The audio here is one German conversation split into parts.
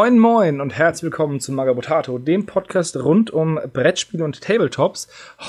Moin moin und herzlich willkommen zu Magabotato, dem Podcast rund um Brettspiele und Tabletops.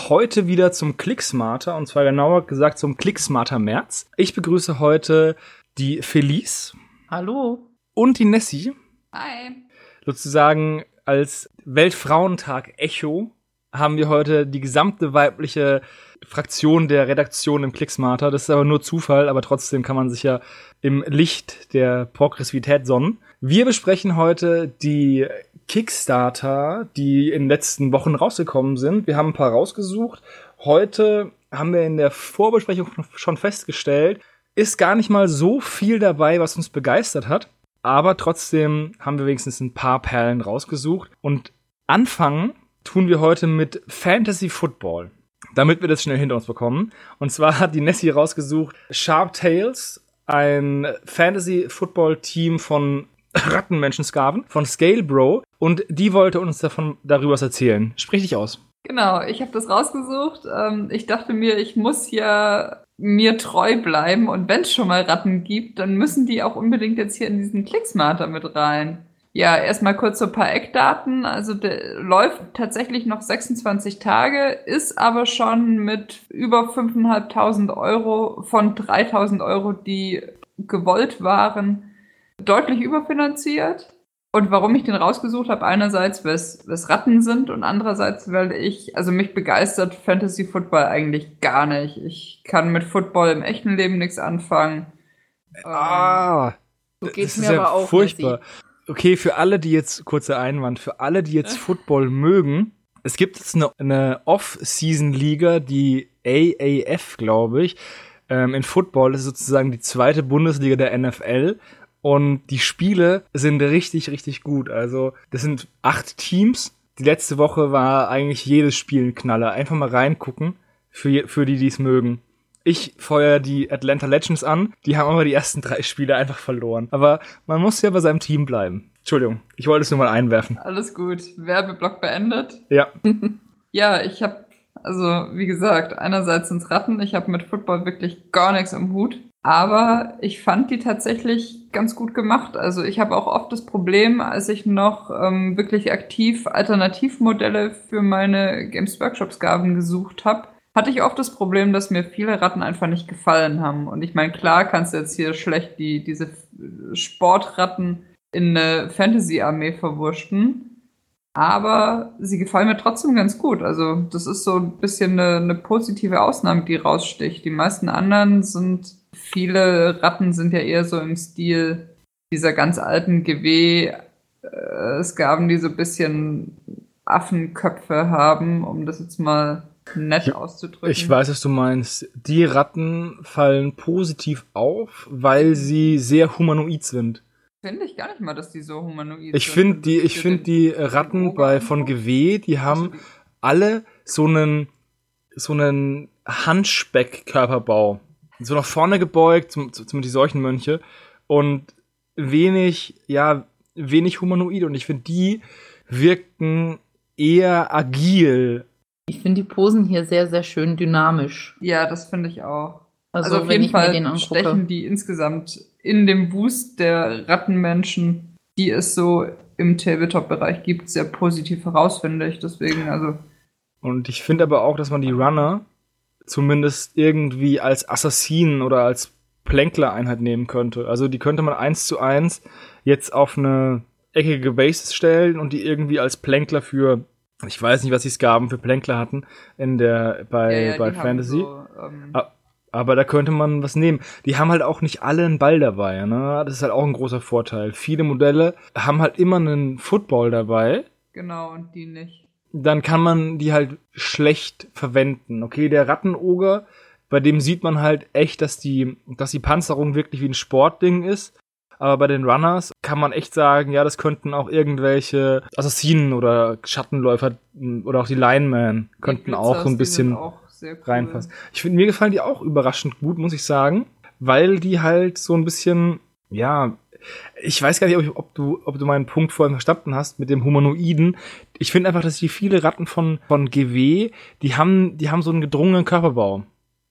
Heute wieder zum Clicksmarter und zwar genauer gesagt zum Clicksmarter März. Ich begrüße heute die Felice. Hallo. Und die Nessie. Hi. Sozusagen als Weltfrauentag Echo haben wir heute die gesamte weibliche Fraktion der Redaktion im Clicksmarter. Das ist aber nur Zufall, aber trotzdem kann man sich ja im Licht der Progressivität sonnen. Wir besprechen heute die Kickstarter, die in den letzten Wochen rausgekommen sind. Wir haben ein paar rausgesucht. Heute haben wir in der Vorbesprechung schon festgestellt, ist gar nicht mal so viel dabei, was uns begeistert hat. Aber trotzdem haben wir wenigstens ein paar Perlen rausgesucht. Und anfangen tun wir heute mit Fantasy Football. Damit wir das schnell hinter uns bekommen. Und zwar hat die Nessie rausgesucht Sharp Tales, ein Fantasy Football Team von Rattenmenschen-Skaven von Scale Bro und die wollte uns davon darüber was erzählen. Sprich dich aus. Genau, ich habe das rausgesucht. Ähm, ich dachte mir, ich muss ja mir treu bleiben und wenn es schon mal Ratten gibt, dann müssen die auch unbedingt jetzt hier in diesen Clicksmarter mit rein. Ja, erstmal kurz so ein paar Eckdaten. Also der läuft tatsächlich noch 26 Tage, ist aber schon mit über 5.500 Euro von 3.000 Euro, die gewollt waren, deutlich überfinanziert. Und warum ich den rausgesucht habe, einerseits, weil es Ratten sind und andererseits, weil ich, also mich begeistert Fantasy Football eigentlich gar nicht. Ich kann mit Football im echten Leben nichts anfangen. Ah, so geht's mir ja aber auch. Furchtbar. Okay, für alle, die jetzt, kurzer Einwand, für alle, die jetzt Football mögen, es gibt jetzt eine, eine Off-Season-Liga, die AAF, glaube ich. Ähm, in Football das ist sozusagen die zweite Bundesliga der NFL. Und die Spiele sind richtig, richtig gut. Also, das sind acht Teams. Die letzte Woche war eigentlich jedes Spiel ein Knaller. Einfach mal reingucken, für, für die, die es mögen. Ich feuer die Atlanta Legends an. Die haben aber die ersten drei Spiele einfach verloren. Aber man muss ja bei seinem Team bleiben. Entschuldigung, ich wollte es nur mal einwerfen. Alles gut. Werbeblock beendet. Ja. ja, ich habe also wie gesagt, einerseits sind's Ratten. Ich habe mit Football wirklich gar nichts am Hut. Aber ich fand die tatsächlich ganz gut gemacht. Also ich habe auch oft das Problem, als ich noch ähm, wirklich aktiv Alternativmodelle für meine Games Workshops Gaben gesucht habe, hatte ich oft das Problem, dass mir viele Ratten einfach nicht gefallen haben. Und ich meine, klar kannst du jetzt hier schlecht die, diese Sportratten in eine Fantasy-Armee verwurschten. Aber sie gefallen mir trotzdem ganz gut. Also das ist so ein bisschen eine, eine positive Ausnahme, die raussticht. Die meisten anderen sind viele Ratten sind ja eher so im Stil dieser ganz alten GW. Äh, die so ein bisschen Affenköpfe haben, um das jetzt mal nett auszudrücken. Ich weiß, was du meinst. Die Ratten fallen positiv auf, weil sie sehr humanoid sind. Finde ich gar nicht mal, dass die so humanoid ich sind. Find die, ich finde die Ratten bei von GW, die haben alle so einen so einen Handspeck-Körperbau so nach vorne gebeugt, zum, zum die Seuchenmönche und wenig, ja, wenig humanoid und ich finde, die wirkten eher agil. Ich finde die Posen hier sehr, sehr schön dynamisch. Ja, das finde ich auch. Also, also auf jeden Fall stechen die insgesamt in dem Boost der Rattenmenschen, die es so im Tabletop-Bereich gibt, sehr positiv heraus, finde ich. Deswegen, also. Und ich finde aber auch, dass man die Runner zumindest irgendwie als Assassinen oder als Plänkler-Einheit nehmen könnte. Also die könnte man eins zu eins jetzt auf eine eckige Basis stellen und die irgendwie als Plänkler für ich weiß nicht, was die Skaben für Plänkler hatten in der bei ja, ja, bei Fantasy. So, ähm aber da könnte man was nehmen. Die haben halt auch nicht alle einen Ball dabei, ne? Das ist halt auch ein großer Vorteil. Viele Modelle haben halt immer einen Football dabei. Genau, und die nicht dann kann man die halt schlecht verwenden. Okay, der Rattenoger, bei dem sieht man halt echt, dass die, dass die Panzerung wirklich wie ein Sportding ist. Aber bei den Runners kann man echt sagen, ja, das könnten auch irgendwelche Assassinen oder Schattenläufer oder auch die Linemen könnten auch so ein bisschen cool. reinpassen. Ich finde, mir gefallen die auch überraschend gut, muss ich sagen, weil die halt so ein bisschen, ja, ich weiß gar nicht, ob, ich, ob, du, ob du meinen Punkt vorhin verstanden hast mit dem Humanoiden. Ich finde einfach, dass die viele Ratten von, von GW, die haben, die haben so einen gedrungenen Körperbau.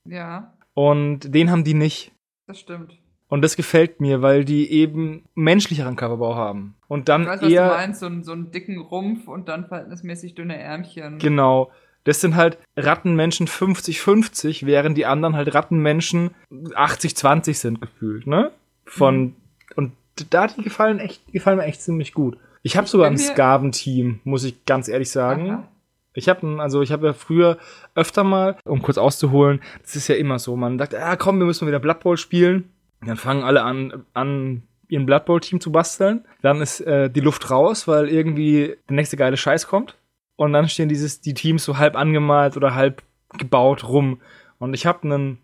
Ja. Und den haben die nicht. Das stimmt. Und das gefällt mir, weil die eben menschlicheren Körperbau haben. Und dann Ich weiß, was eher. du meinst, so, einen- so einen dicken Rumpf und dann verhältnismäßig dünne Ärmchen. Genau. Das sind halt Rattenmenschen 50-50, während die anderen halt Rattenmenschen 80-20 sind gefühlt, ne? Von und da die gefallen echt die gefallen mir echt ziemlich gut. Ich habe sogar ein Skaven-Team, muss ich ganz ehrlich sagen. Aha. Ich habe also ich habe ja früher öfter mal, um kurz auszuholen, das ist ja immer so, man sagt, ah komm, wir müssen wieder Blood Bowl spielen. Dann fangen alle an an ihren Blood Bowl Team zu basteln. Dann ist äh, die Luft raus, weil irgendwie der nächste geile Scheiß kommt. Und dann stehen dieses die Teams so halb angemalt oder halb gebaut rum. Und ich habe einen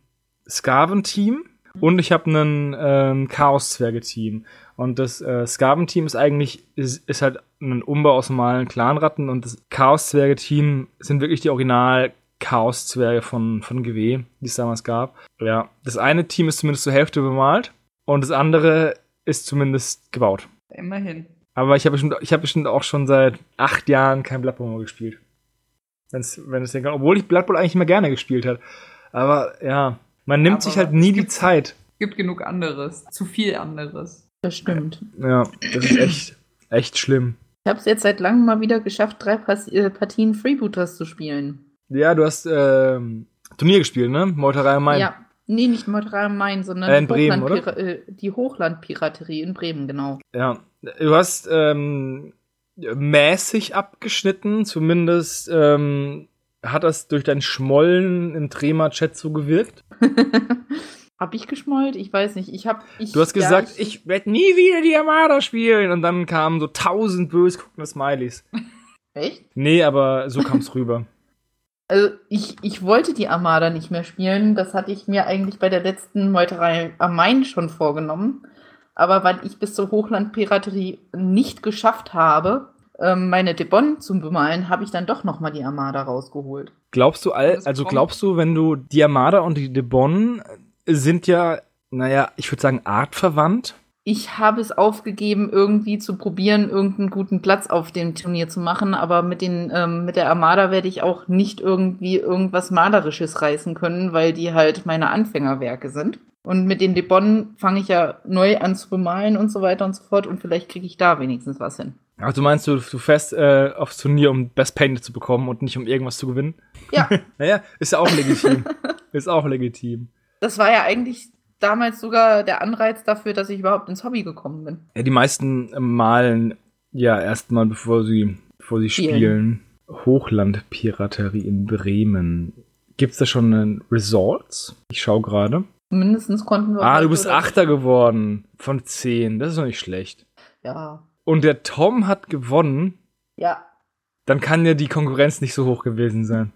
Skaven Team und ich habe einen ähm, Chaos Zwerge Team. Und das äh, Skaven Team ist eigentlich ist, ist halt ein Umbau aus normalen Clanratten und das Chaos Zwerge Team sind wirklich die Original Chaos Zwerge von von GW, die es damals gab. Ja, das eine Team ist zumindest zur Hälfte bemalt und das andere ist zumindest gebaut. Immerhin. Aber ich habe bestimmt, ich habe bestimmt auch schon seit acht Jahren kein Blood Bowl mehr gespielt. Wenn's, wenn es denkt, obwohl ich Blood Bowl eigentlich immer gerne gespielt hat. Aber ja, man nimmt Aber sich halt nie es die Zeit. Gibt genug anderes. Zu viel anderes. Das stimmt. Ja, das ist echt, echt schlimm. Ich habe es jetzt seit langem mal wieder geschafft, drei äh, Partien Freebooters zu spielen. Ja, du hast ähm, Turnier gespielt, ne? Meuterei am Main. Ja, nee, nicht Meuterei am Main, sondern Äh, in die Bremen, Hochlandpira- äh, die Hochlandpiraterie in Bremen, genau. ja. Du hast ähm, mäßig abgeschnitten, zumindest ähm, hat das durch dein Schmollen im Trema-Chat so gewirkt. hab ich geschmollt? Ich weiß nicht. Ich hab. Ich, Du hast ja, gesagt, ich werde nie wieder die Armada spielen. Und dann kamen so tausend bös guckende Smileys. Echt? Nee, aber so kam's rüber. Also ich, ich wollte die Armada nicht mehr spielen. Das hatte ich mir eigentlich bei der letzten Meuterei am Main schon vorgenommen. Aber weil ich bis zur Hochlandpiraterie nicht geschafft habe, ähm, meine Debon zu bemalen, habe ich dann doch noch mal die Armada rausgeholt. Glaubst du, all, also glaubst du, wenn du die Armada und die De Bonn sind ja, naja, ich würde sagen, artverwandt? Ich habe es aufgegeben, irgendwie zu probieren, irgendeinen guten Platz auf dem Turnier zu machen, aber mit, den, ähm, mit der Armada werde ich auch nicht irgendwie irgendwas Malerisches reißen können, weil die halt meine Anfängerwerke sind. Und mit den Debon fange ich ja neu an zu bemalen und so weiter und so fort und vielleicht kriege ich da wenigstens was hin. Also meinst du, du fährst äh, aufs Turnier, um Best Painted zu bekommen und nicht um irgendwas zu gewinnen? Ja, Naja, ist ja auch legitim. ist auch legitim. das war ja eigentlich damals sogar der Anreiz dafür, dass ich überhaupt ins Hobby gekommen bin. Ja, die meisten malen ja erstmal, bevor sie, bevor sie Spielen. spielen. Hochlandpiraterie in Bremen. Gibt's da schon einen Resorts? Ich schau gerade. Mindestens konnten wir. Ah, du bist Achter geworden von zehn. Das ist doch nicht schlecht. Ja. Und der Tom hat gewonnen. Ja. Dann kann ja die Konkurrenz nicht so hoch gewesen sein.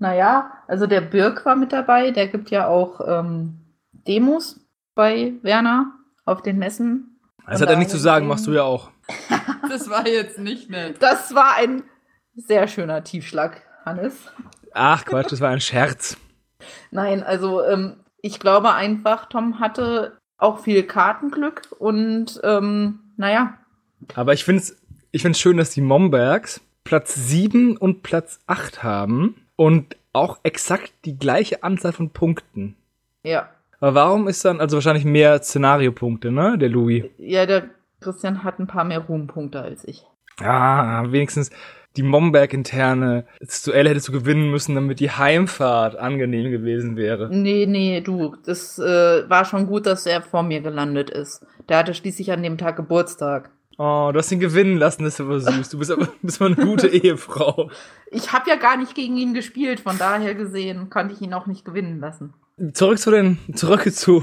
Naja, also der Birk war mit dabei, der gibt ja auch ähm, Demos bei Werner auf den Messen. Das hat er nicht zu sagen, machst du ja auch. Das war jetzt nicht nett. Das war ein sehr schöner Tiefschlag, Hannes. Ach Quatsch, das war ein Scherz. Nein, also ähm, ich glaube einfach, Tom hatte auch viel Kartenglück und ähm, naja, Aber ich finde es ich find's schön, dass die Mombergs Platz 7 und Platz 8 haben und auch exakt die gleiche Anzahl von Punkten. ja. Aber warum ist dann, also wahrscheinlich mehr Szenariopunkte, ne, der Louis? Ja, der Christian hat ein paar mehr Ruhmpunkte als ich. Ah, wenigstens die Momberg-interne das Duell hättest du gewinnen müssen, damit die Heimfahrt angenehm gewesen wäre. Nee, nee, du, das äh, war schon gut, dass er vor mir gelandet ist. Der hatte schließlich an dem Tag Geburtstag. Oh, du hast ihn gewinnen lassen, das ist aber süß. Du bist aber, bist aber eine gute Ehefrau. Ich habe ja gar nicht gegen ihn gespielt, von daher gesehen konnte ich ihn auch nicht gewinnen lassen. Zurück zu den, zurück zu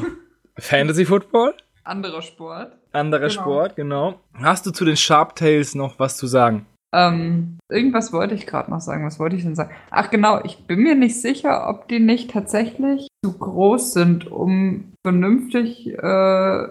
Fantasy Football. Anderer Sport. Anderer Genau. Sport, genau. Hast du zu den Sharptails noch was zu sagen? Ähm, irgendwas wollte ich gerade noch sagen. Was wollte ich denn sagen? Ach genau, ich bin mir nicht sicher, ob die nicht tatsächlich zu groß sind, um vernünftig äh,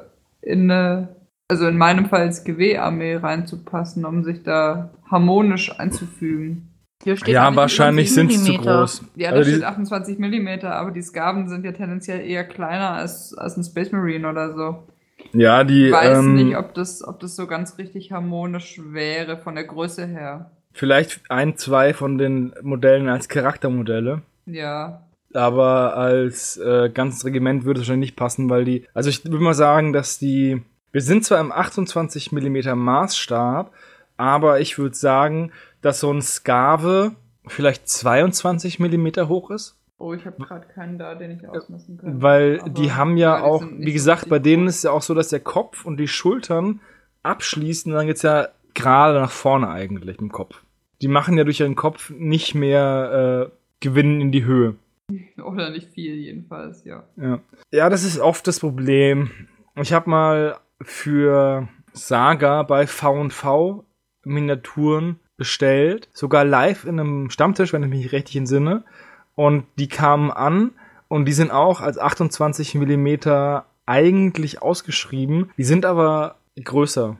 in eine, also in meinem Fall als GW-Armee reinzupassen, um sich da harmonisch einzufügen. Hier steht Ja, 28 wahrscheinlich sind sie zu Millimeter. groß. Ja, da Also steht die- 28 Millimeter, aber die Skaven sind ja tendenziell eher kleiner als, als ein Space Marine oder so. ja, die Ich weiß ähm, nicht, ob das, ob das so ganz richtig harmonisch wäre von der Größe her. vielleicht ein, zwei von den Modellen als Charaktermodelle. Ja. aber als äh, ganzes Regiment würde es wahrscheinlich nicht passen, weil die, also ich würde mal sagen, dass die, wir sind zwar im 28 mm Maßstab, aber ich würde sagen, dass so ein Skave vielleicht 22 mm hoch ist. Oh, ich habe gerade keinen da, den ich ausmessen könnte. Weil Aber die haben ja die auch, wie gesagt, bei denen ist es ja auch so, dass der Kopf und die Schultern abschließen, dann geht's ja gerade nach vorne eigentlich im Kopf. Die machen ja durch ihren Kopf nicht mehr äh, Gewinnen in die Höhe. Oder nicht viel, jedenfalls, ja. Ja. ja, das ist oft das Problem. Ich habe mal für Saga bei V&V Miniaturen bestellt, sogar live in einem Stammtisch, wenn ich mich richtig entsinne. Und die kamen an und die sind auch als 28 Millimeter eigentlich ausgeschrieben. Die sind aber größer.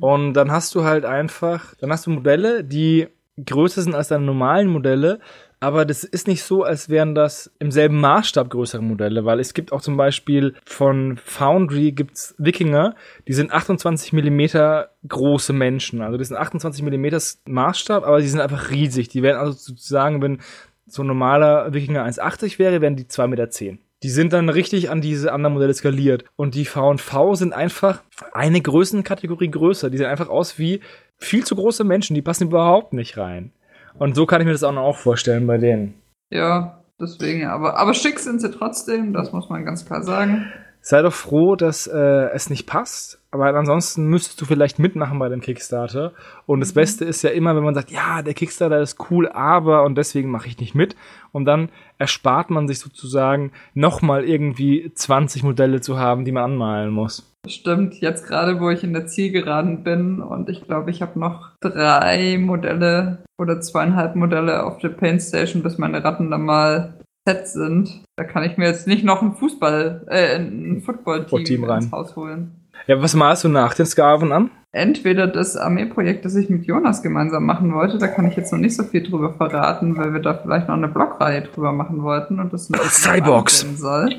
Und dann hast du halt einfach, dann hast du Modelle, die größer sind als deine normalen Modelle, aber das ist nicht so, als wären das im selben Maßstab größere Modelle, weil es gibt auch zum Beispiel von Foundry gibt's Wikinger, die sind 28 Millimeter große Menschen. Also das sind 28 Millimeter Maßstab, aber die sind einfach riesig. Die werden also sozusagen, wenn so ein normaler Wikinger 1,80 wäre, wären die 2,10 Meter. Die sind dann richtig an diese anderen Modelle skaliert. Und die V&V sind einfach eine Größenkategorie größer. Die sehen einfach aus wie viel zu große Menschen. Die passen überhaupt nicht rein. Und so kann ich mir das auch noch vorstellen bei denen. Ja, deswegen, aber, aber schick sind sie trotzdem, das muss man ganz klar sagen. Sei doch froh, dass äh, es nicht passt. Aber ansonsten müsstest du vielleicht mitmachen bei dem Kickstarter. Und das Beste ist ja immer, wenn man sagt, ja, der Kickstarter ist cool, aber und deswegen mache ich nicht mit. Und dann erspart man sich sozusagen nochmal irgendwie 20 Modelle zu haben, die man anmalen muss. Stimmt, jetzt gerade, wo ich in der Zielgeraden bin und ich glaube, ich habe noch drei Modelle oder zweieinhalb Modelle auf der Paint Station, bis meine Ratten dann mal set sind. Da kann ich mir jetzt nicht noch ein Fußball, äh, ein Football-Team ins Haus holen. Ja, was malst du nach den Skaven an? Entweder das Armeeprojekt, das ich mit Jonas gemeinsam machen wollte, da kann ich jetzt noch nicht so viel drüber verraten, weil wir da vielleicht noch eine Blogreihe drüber machen wollten und das ein bisschen Cyborgs. soll.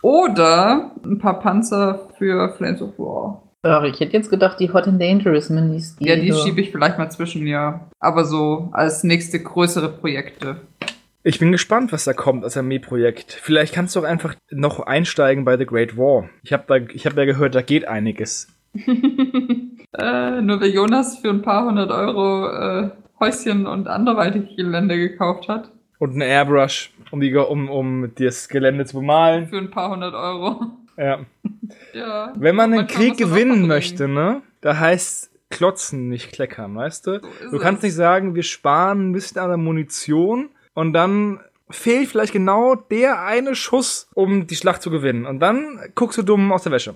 Oder ein paar Panzer für Flames of War. Ach, ich hätte jetzt gedacht, die Hot and Dangerous Minis. Ja, die äh, schiebe ich vielleicht mal zwischen, ja. Aber so als nächste größere Projekte. Ich bin gespannt, was da kommt als Armeeprojekt. Vielleicht kannst du auch einfach noch einsteigen bei The Great War. Ich habe da, ich habe ja gehört, da geht einiges. Äh, nur der Jonas für ein paar hundert Euro äh, Häuschen und anderweitig Gelände gekauft hat. Und ein Airbrush, um, die, um, um das Gelände zu bemalen. Für ein paar hundert Euro. Ja. ja. Wenn man den Manchmal Krieg gewinnen möchte, ne? Da heißt klotzen, nicht kleckern, weißt du? So Du es. kannst nicht sagen, wir sparen ein bisschen an der Munition und dann fehlt vielleicht genau der eine Schuss, um die Schlacht zu gewinnen. Und dann guckst du dumm aus der Wäsche.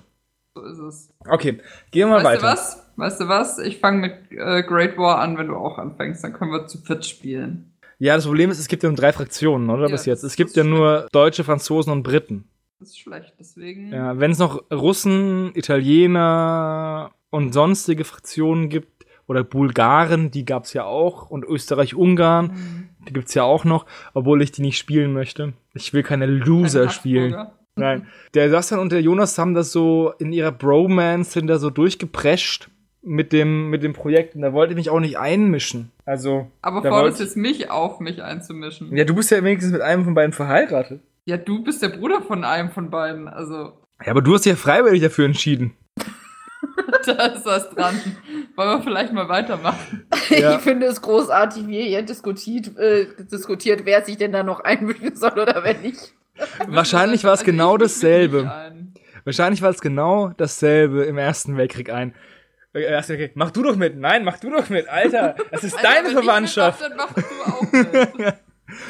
So ist es. Okay, gehen wir mal Weißt weiter. du was? Weißt du was? Ich fange mit äh, Great War an, wenn du auch anfängst. Dann können wir zu viert spielen. Ja, das Problem ist, es gibt ja nur drei Fraktionen, oder? Ja, Bis jetzt. Es gibt ja nur Deutsche, Franzosen und Briten. Das ist schlecht, deswegen. Ja, wenn es noch Russen, Italiener und sonstige Fraktionen gibt, oder Bulgaren, die gab's ja auch, und Österreich-Ungarn, Mhm. die gibt's ja auch noch, obwohl ich die nicht spielen möchte. Ich will keine Loser Keine spielen. Nein. Der Sassan und der Jonas haben das so in ihrer Bromance sind da so durchgeprescht mit dem, mit dem Projekt. Und da wollte ich mich auch nicht einmischen. Also. Aber forderst jetzt mich auf, mich einzumischen. Ja, du bist ja wenigstens mit einem von beiden verheiratet. Ja, du bist der Bruder von einem von beiden. Also, Ja, aber du hast dich ja freiwillig dafür entschieden. da ist was dran. Wollen wir vielleicht mal weitermachen? Ja. Ich finde es großartig, wie ihr hier diskutiert, äh, diskutiert, wer sich denn da noch einmischen soll oder wer nicht. Wahrscheinlich war es Also, genau dasselbe. Wahrscheinlich war es genau dasselbe im Ersten Weltkrieg ein. Äh, Ersten Weltkrieg. Mach du doch mit. Nein, mach du doch mit. Alter, das ist Alter, deine wenn ich Verwandtschaft. mitmach, Dann machst du auch mit.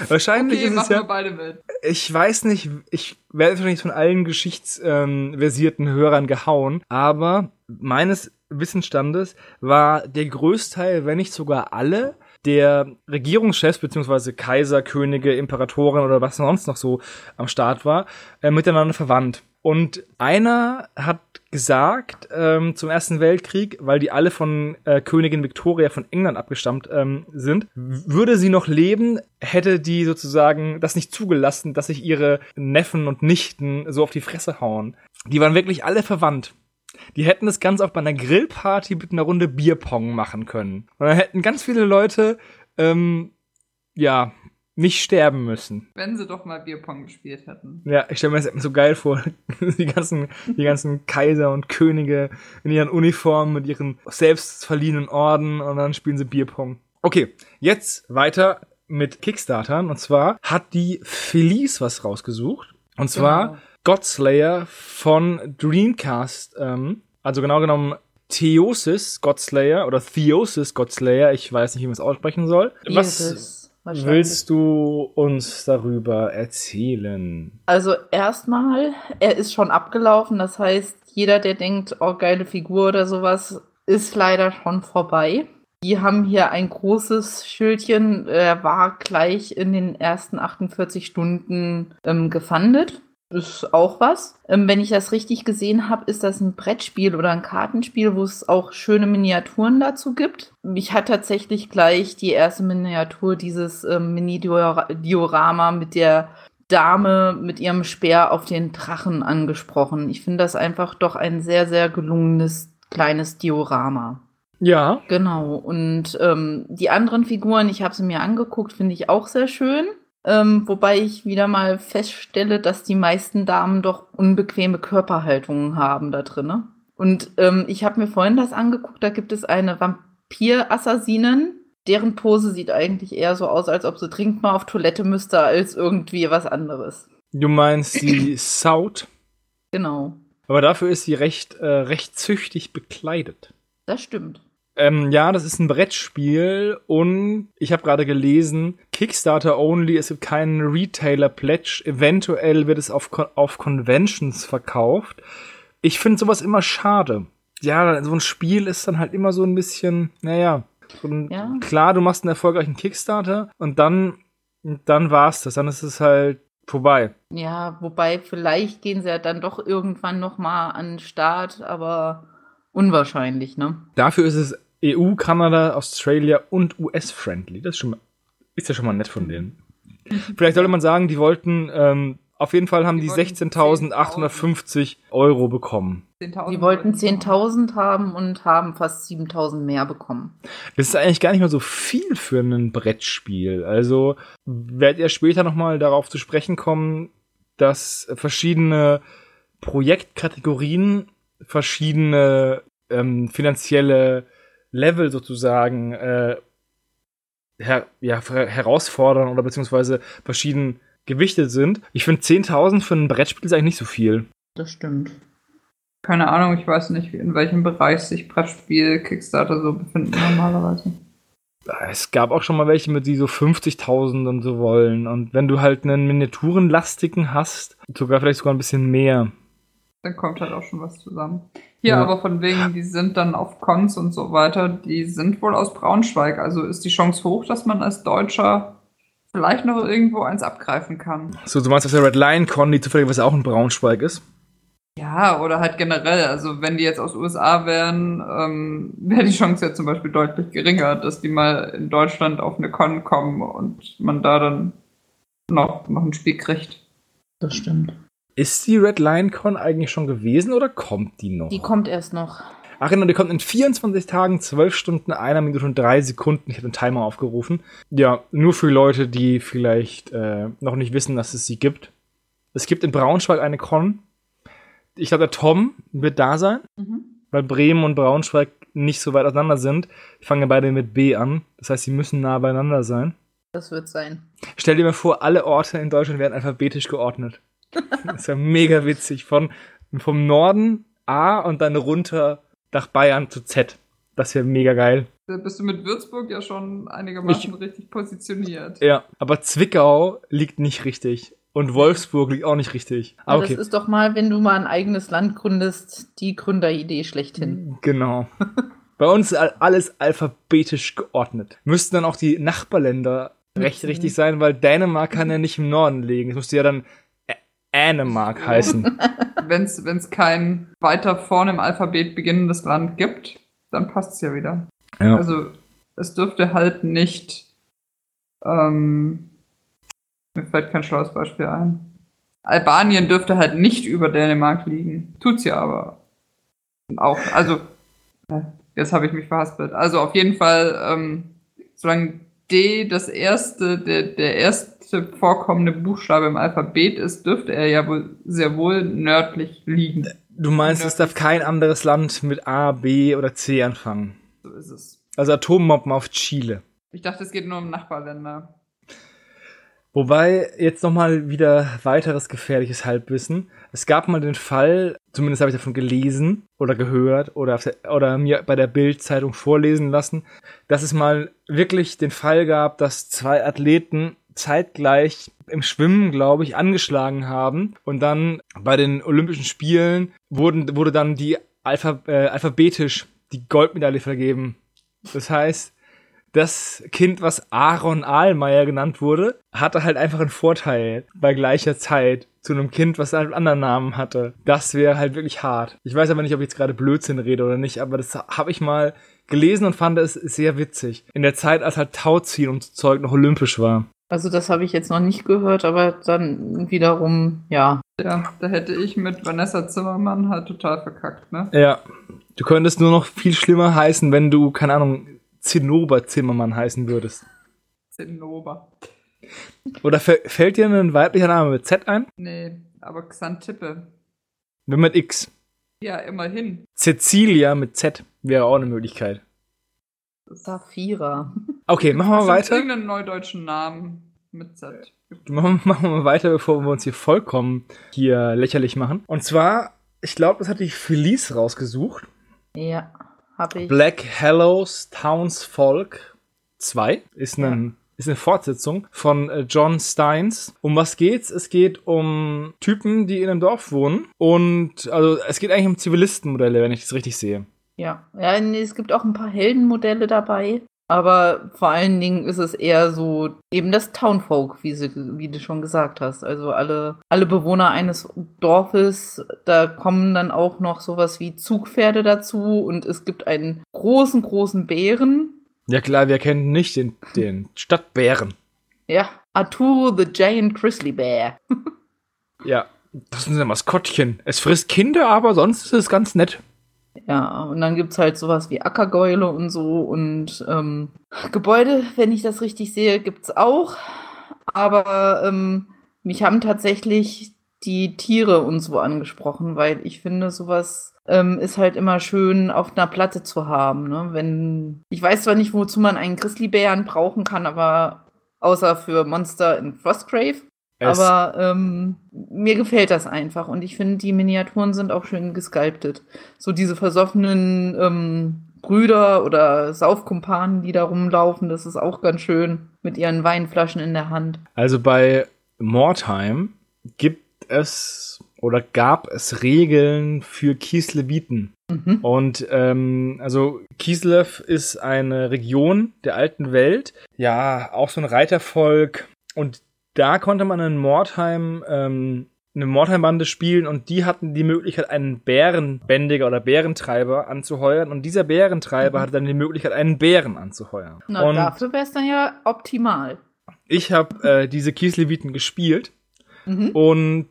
Wahrscheinlich Okay, ist es ja. beide mit. Ich weiß nicht, ich werde wahrscheinlich von allen geschichtsversierten ähm, Hörern gehauen, aber meines Wissensstandes war der Größteil, wenn nicht sogar alle, der Regierungschefs beziehungsweise Kaiser, Könige, Imperatoren oder was sonst noch so am Start war, äh, miteinander verwandt. Und einer hat gesagt ähm, zum Ersten Weltkrieg, weil die alle von äh, Königin Victoria von England abgestammt ähm, sind, würde sie noch leben, hätte die sozusagen das nicht zugelassen, dass sich ihre Neffen und Nichten so auf die Fresse hauen. Die waren wirklich alle verwandt. Die hätten das Ganze auch bei einer Grillparty mit einer Runde Bierpong machen können. Und dann hätten ganz viele Leute, ähm, ja, nicht sterben müssen. Wenn sie doch mal Bierpong gespielt hätten. Ja, ich stelle mir das so geil vor. Die ganzen, die ganzen Kaiser und Könige in ihren Uniformen mit ihren selbst verliehenen Orden und dann spielen sie Bierpong. Okay, jetzt weiter mit Kickstartern. Und zwar hat die Felice was rausgesucht. Und zwar Genau. Godslayer von Dreamcast. Ähm, also genau genommen Theosis Godslayer oder Theosis Godslayer. Ich weiß nicht, wie man es aussprechen soll. Was Jesus, wahrscheinlich. Willst du uns darüber erzählen? Also erstmal, er ist schon abgelaufen. Das heißt, jeder, der denkt, oh, geile Figur oder sowas, ist leider schon vorbei. Die haben hier ein großes Schildchen. Er war gleich in den ersten 48 Stunden ähm, gefundet. Ist auch was. Ähm, wenn ich das richtig gesehen habe, ist das ein Brettspiel oder ein Kartenspiel, wo es auch schöne Miniaturen dazu gibt. Mich hat tatsächlich gleich die erste Miniatur, dieses ähm, Mini-Diorama mit der Dame mit ihrem Speer auf den Drachen angesprochen. Ich finde das einfach doch ein sehr, sehr gelungenes kleines Diorama. Ja, Genau. Und ähm, die anderen Figuren, ich habe sie mir angeguckt, finde ich auch sehr schön. Ähm, wobei ich wieder mal feststelle, dass die meisten Damen doch unbequeme Körperhaltungen haben da drinne. Und ähm, ich habe mir vorhin das angeguckt, da gibt es eine Vampir-Assassinen. Deren Pose sieht eigentlich eher so aus, als ob sie dringend mal auf Toilette müsste, als irgendwie was anderes. du meinst die Saut, Genau. aber dafür ist sie recht, äh, recht züchtig bekleidet. Das stimmt. Ähm, ja, das ist ein Brettspiel und ich habe gerade gelesen, Kickstarter only, es gibt keinen Retailer-Pledge, eventuell wird es auf, auf Conventions verkauft. Ich finde sowas immer schade. Ja, so ein Spiel ist dann halt immer so ein bisschen, naja, so ein, Ja. klar, du machst einen erfolgreichen Kickstarter und dann, dann war's das, dann ist es halt vorbei. Ja, wobei vielleicht gehen sie ja dann doch irgendwann noch mal an den Start, aber unwahrscheinlich, ne? Dafür ist es EU, Kanada, Australia und US-friendly. Das ist, schon mal, ist ja schon mal nett von denen. Vielleicht sollte man sagen, die wollten, ähm, auf jeden Fall haben Die die, wollten 16.850 Euro bekommen. 10.000 Die wollten haben. 10.000 haben und haben fast 7.000 mehr bekommen. Das ist eigentlich gar nicht mal so viel für ein Brettspiel. Also werdet ihr später nochmal darauf zu sprechen kommen, dass verschiedene Projektkategorien verschiedene ähm, finanzielle Level sozusagen äh, her ja, herausfordern oder beziehungsweise verschieden gewichtet sind. Ich finde 10.000 für ein Brettspiel ist eigentlich nicht so viel. Das stimmt. Keine Ahnung, ich weiß nicht, in welchem Bereich sich Brettspiel, Kickstarter so befinden normalerweise. Es gab auch schon mal welche, mit die so 50.000 und so wollen. Und wenn du halt einen Miniaturenlastigen hast, sogar vielleicht sogar ein bisschen mehr. Dann kommt halt auch schon was zusammen. Hier Ja. aber von wegen, die sind dann auf Cons und so weiter, die sind wohl aus Braunschweig. Also ist die Chance hoch, dass man als Deutscher vielleicht noch irgendwo eins abgreifen kann. So, du meinst auf der Red Lion Con, die zufälligerweise auch in Braunschweig ist? Ja, oder halt generell. Also wenn die jetzt aus USA wären, ähm, wäre die Chance ja zum Beispiel deutlich geringer, dass die mal in Deutschland auf eine Con kommen und man da dann noch, noch ein Spiel kriegt. Das stimmt. Ist die Red Lion Con eigentlich schon gewesen oder kommt die noch? Die kommt erst noch. Ach genau, die kommt in 24 Tagen, 12 Stunden, 1 Minute und 3 Sekunden. Ich habe den Timer aufgerufen. Ja, nur für Leute, die vielleicht äh, noch nicht wissen, dass es sie gibt. Es gibt in Braunschweig eine Con. Ich glaube, der Tom wird da sein, Mhm. weil Bremen und Braunschweig nicht so weit auseinander sind. Die fangen beide mit B an. Das heißt, sie müssen nah beieinander sein. Das wird sein. Stell dir mal vor, alle Orte in Deutschland werden alphabetisch geordnet. Das ist ja mega witzig. Von, vom Norden A und dann runter nach Bayern zu Z. Das wäre mega geil. Da bist du mit Würzburg ja schon einigermaßen richtig positioniert. Ja, aber Zwickau liegt nicht richtig. Und Wolfsburg liegt auch nicht richtig. Aber okay. Das ist doch mal, wenn du mal ein eigenes Land gründest, die Gründeridee schlechthin. Genau. Bei uns ist all- alles alphabetisch geordnet. Müssten dann auch die Nachbarländer recht richtig sein, weil Dänemark kann ja nicht im Norden liegen. Es müsste ja dann Änemark heißen. Wenn es kein weiter vorne im Alphabet beginnendes Land gibt, dann passt es ja wieder. Ja. Also es dürfte halt nicht. Ähm, mir fällt kein schlaues Beispiel ein. Albanien dürfte halt nicht über Dänemark liegen. Tut's ja aber auch. Also, äh, jetzt habe ich mich verhaspelt. Also auf jeden Fall, ähm, solange D das erste, der, der erste vorkommende Buchstabe im Alphabet ist, dürfte er ja wohl sehr wohl nördlich liegen. Du meinst, es darf kein anderes Land mit A, B oder C anfangen. So ist es. Also Atommobben auf Chile. Ich dachte, es geht nur um Nachbarländer. Wobei jetzt noch mal wieder weiteres gefährliches Halbwissen. Es gab mal den Fall, zumindest habe ich davon gelesen oder gehört oder, oder mir bei der Bild-Zeitung vorlesen lassen, dass es mal wirklich den Fall gab, dass zwei Athleten zeitgleich im Schwimmen, glaube ich, angeschlagen haben und dann bei den Olympischen Spielen wurden, wurde dann die Alpha, äh, alphabetisch die Goldmedaille vergeben. Das heißt, das Kind, was Aaron Ahlmeier genannt wurde, hatte halt einfach einen Vorteil bei gleicher Zeit zu einem Kind, was halt einen anderen Namen hatte. Das wäre halt wirklich hart. Ich weiß aber nicht, ob ich jetzt gerade Blödsinn rede oder nicht, aber das habe ich mal gelesen und fand es sehr witzig. In der Zeit, als halt Tauziehen und so Zeug noch olympisch war. Also das habe ich jetzt noch nicht gehört, aber dann wiederum, ja. Ja, da hätte ich mit Vanessa Zimmermann halt total verkackt, ne? Ja. Du könntest nur noch viel schlimmer heißen, wenn du, keine Ahnung, Zinnober Zimmermann heißen würdest. Zinnober. Oder fä- fällt dir ein weiblicher Name mit Z ein? Nee, aber Xantippe. Wenn mit X. Ja, immerhin. Cecilia mit Z wäre auch eine Möglichkeit. Saphira. Okay, machen wir weiter. Irgendeinen neudeutschen Namen mit Z. Machen, machen wir mal weiter, bevor wir uns hier vollkommen hier lächerlich machen. Und zwar, ich glaube, das hat die Felice rausgesucht. Ja, habe ich. Black Hallows Townsfolk 2 ist, ein, ist eine Fortsetzung von äh, John Steins. Um was geht's? Es geht um Typen, die in einem Dorf wohnen. Und also es geht eigentlich um Zivilistenmodelle, wenn ich das richtig sehe. Ja. ja, es gibt auch ein paar Heldenmodelle dabei. Aber vor allen Dingen ist es eher so eben das Townfolk, wie, sie, wie du schon gesagt hast. Also alle, alle Bewohner eines Dorfes, da kommen dann auch noch sowas wie Zugpferde dazu und es gibt einen großen, großen Bären. Ja klar, wer kennt nicht den, den Stadtbären? Ja, Arturo the Giant Grizzly Bear. Ja, das ist ein Maskottchen. Es frisst Kinder, aber sonst ist es ganz nett. Ja, und dann gibt's halt sowas wie Ackergäule und so und ähm, Gebäude, wenn ich das richtig sehe, gibt's auch. Aber ähm, mich haben tatsächlich die Tiere und so angesprochen, weil ich finde, sowas ähm, ist halt immer schön auf einer Platte zu haben. Ne? Wenn ich weiß zwar nicht, wozu man einen Grizzlybären brauchen kann, aber außer für Monster in Frostgrave. Es- Aber ähm, mir gefällt das einfach und ich finde, die Miniaturen sind auch schön gesculptet. So diese versoffenen ähm, Brüder oder Saufkumpanen, die da rumlaufen, das ist auch ganz schön mit ihren Weinflaschen in der Hand. Also bei Mordheim gibt es oder gab es Regeln für Kisleviten. Mhm. Und ähm, also Kislev ist eine Region der alten Welt, ja, auch so ein Reitervolk. Und da konnte man in Mordheim ähm, eine Mordheimbande spielen und die hatten die Möglichkeit, einen Bärenbändiger oder Bärentreiber anzuheuern. Und dieser Bärentreiber Mhm. hatte dann die Möglichkeit, einen Bären anzuheuern. Na, und dafür wäre es dann ja optimal. ich habe äh, diese Kisleviten gespielt Mhm. und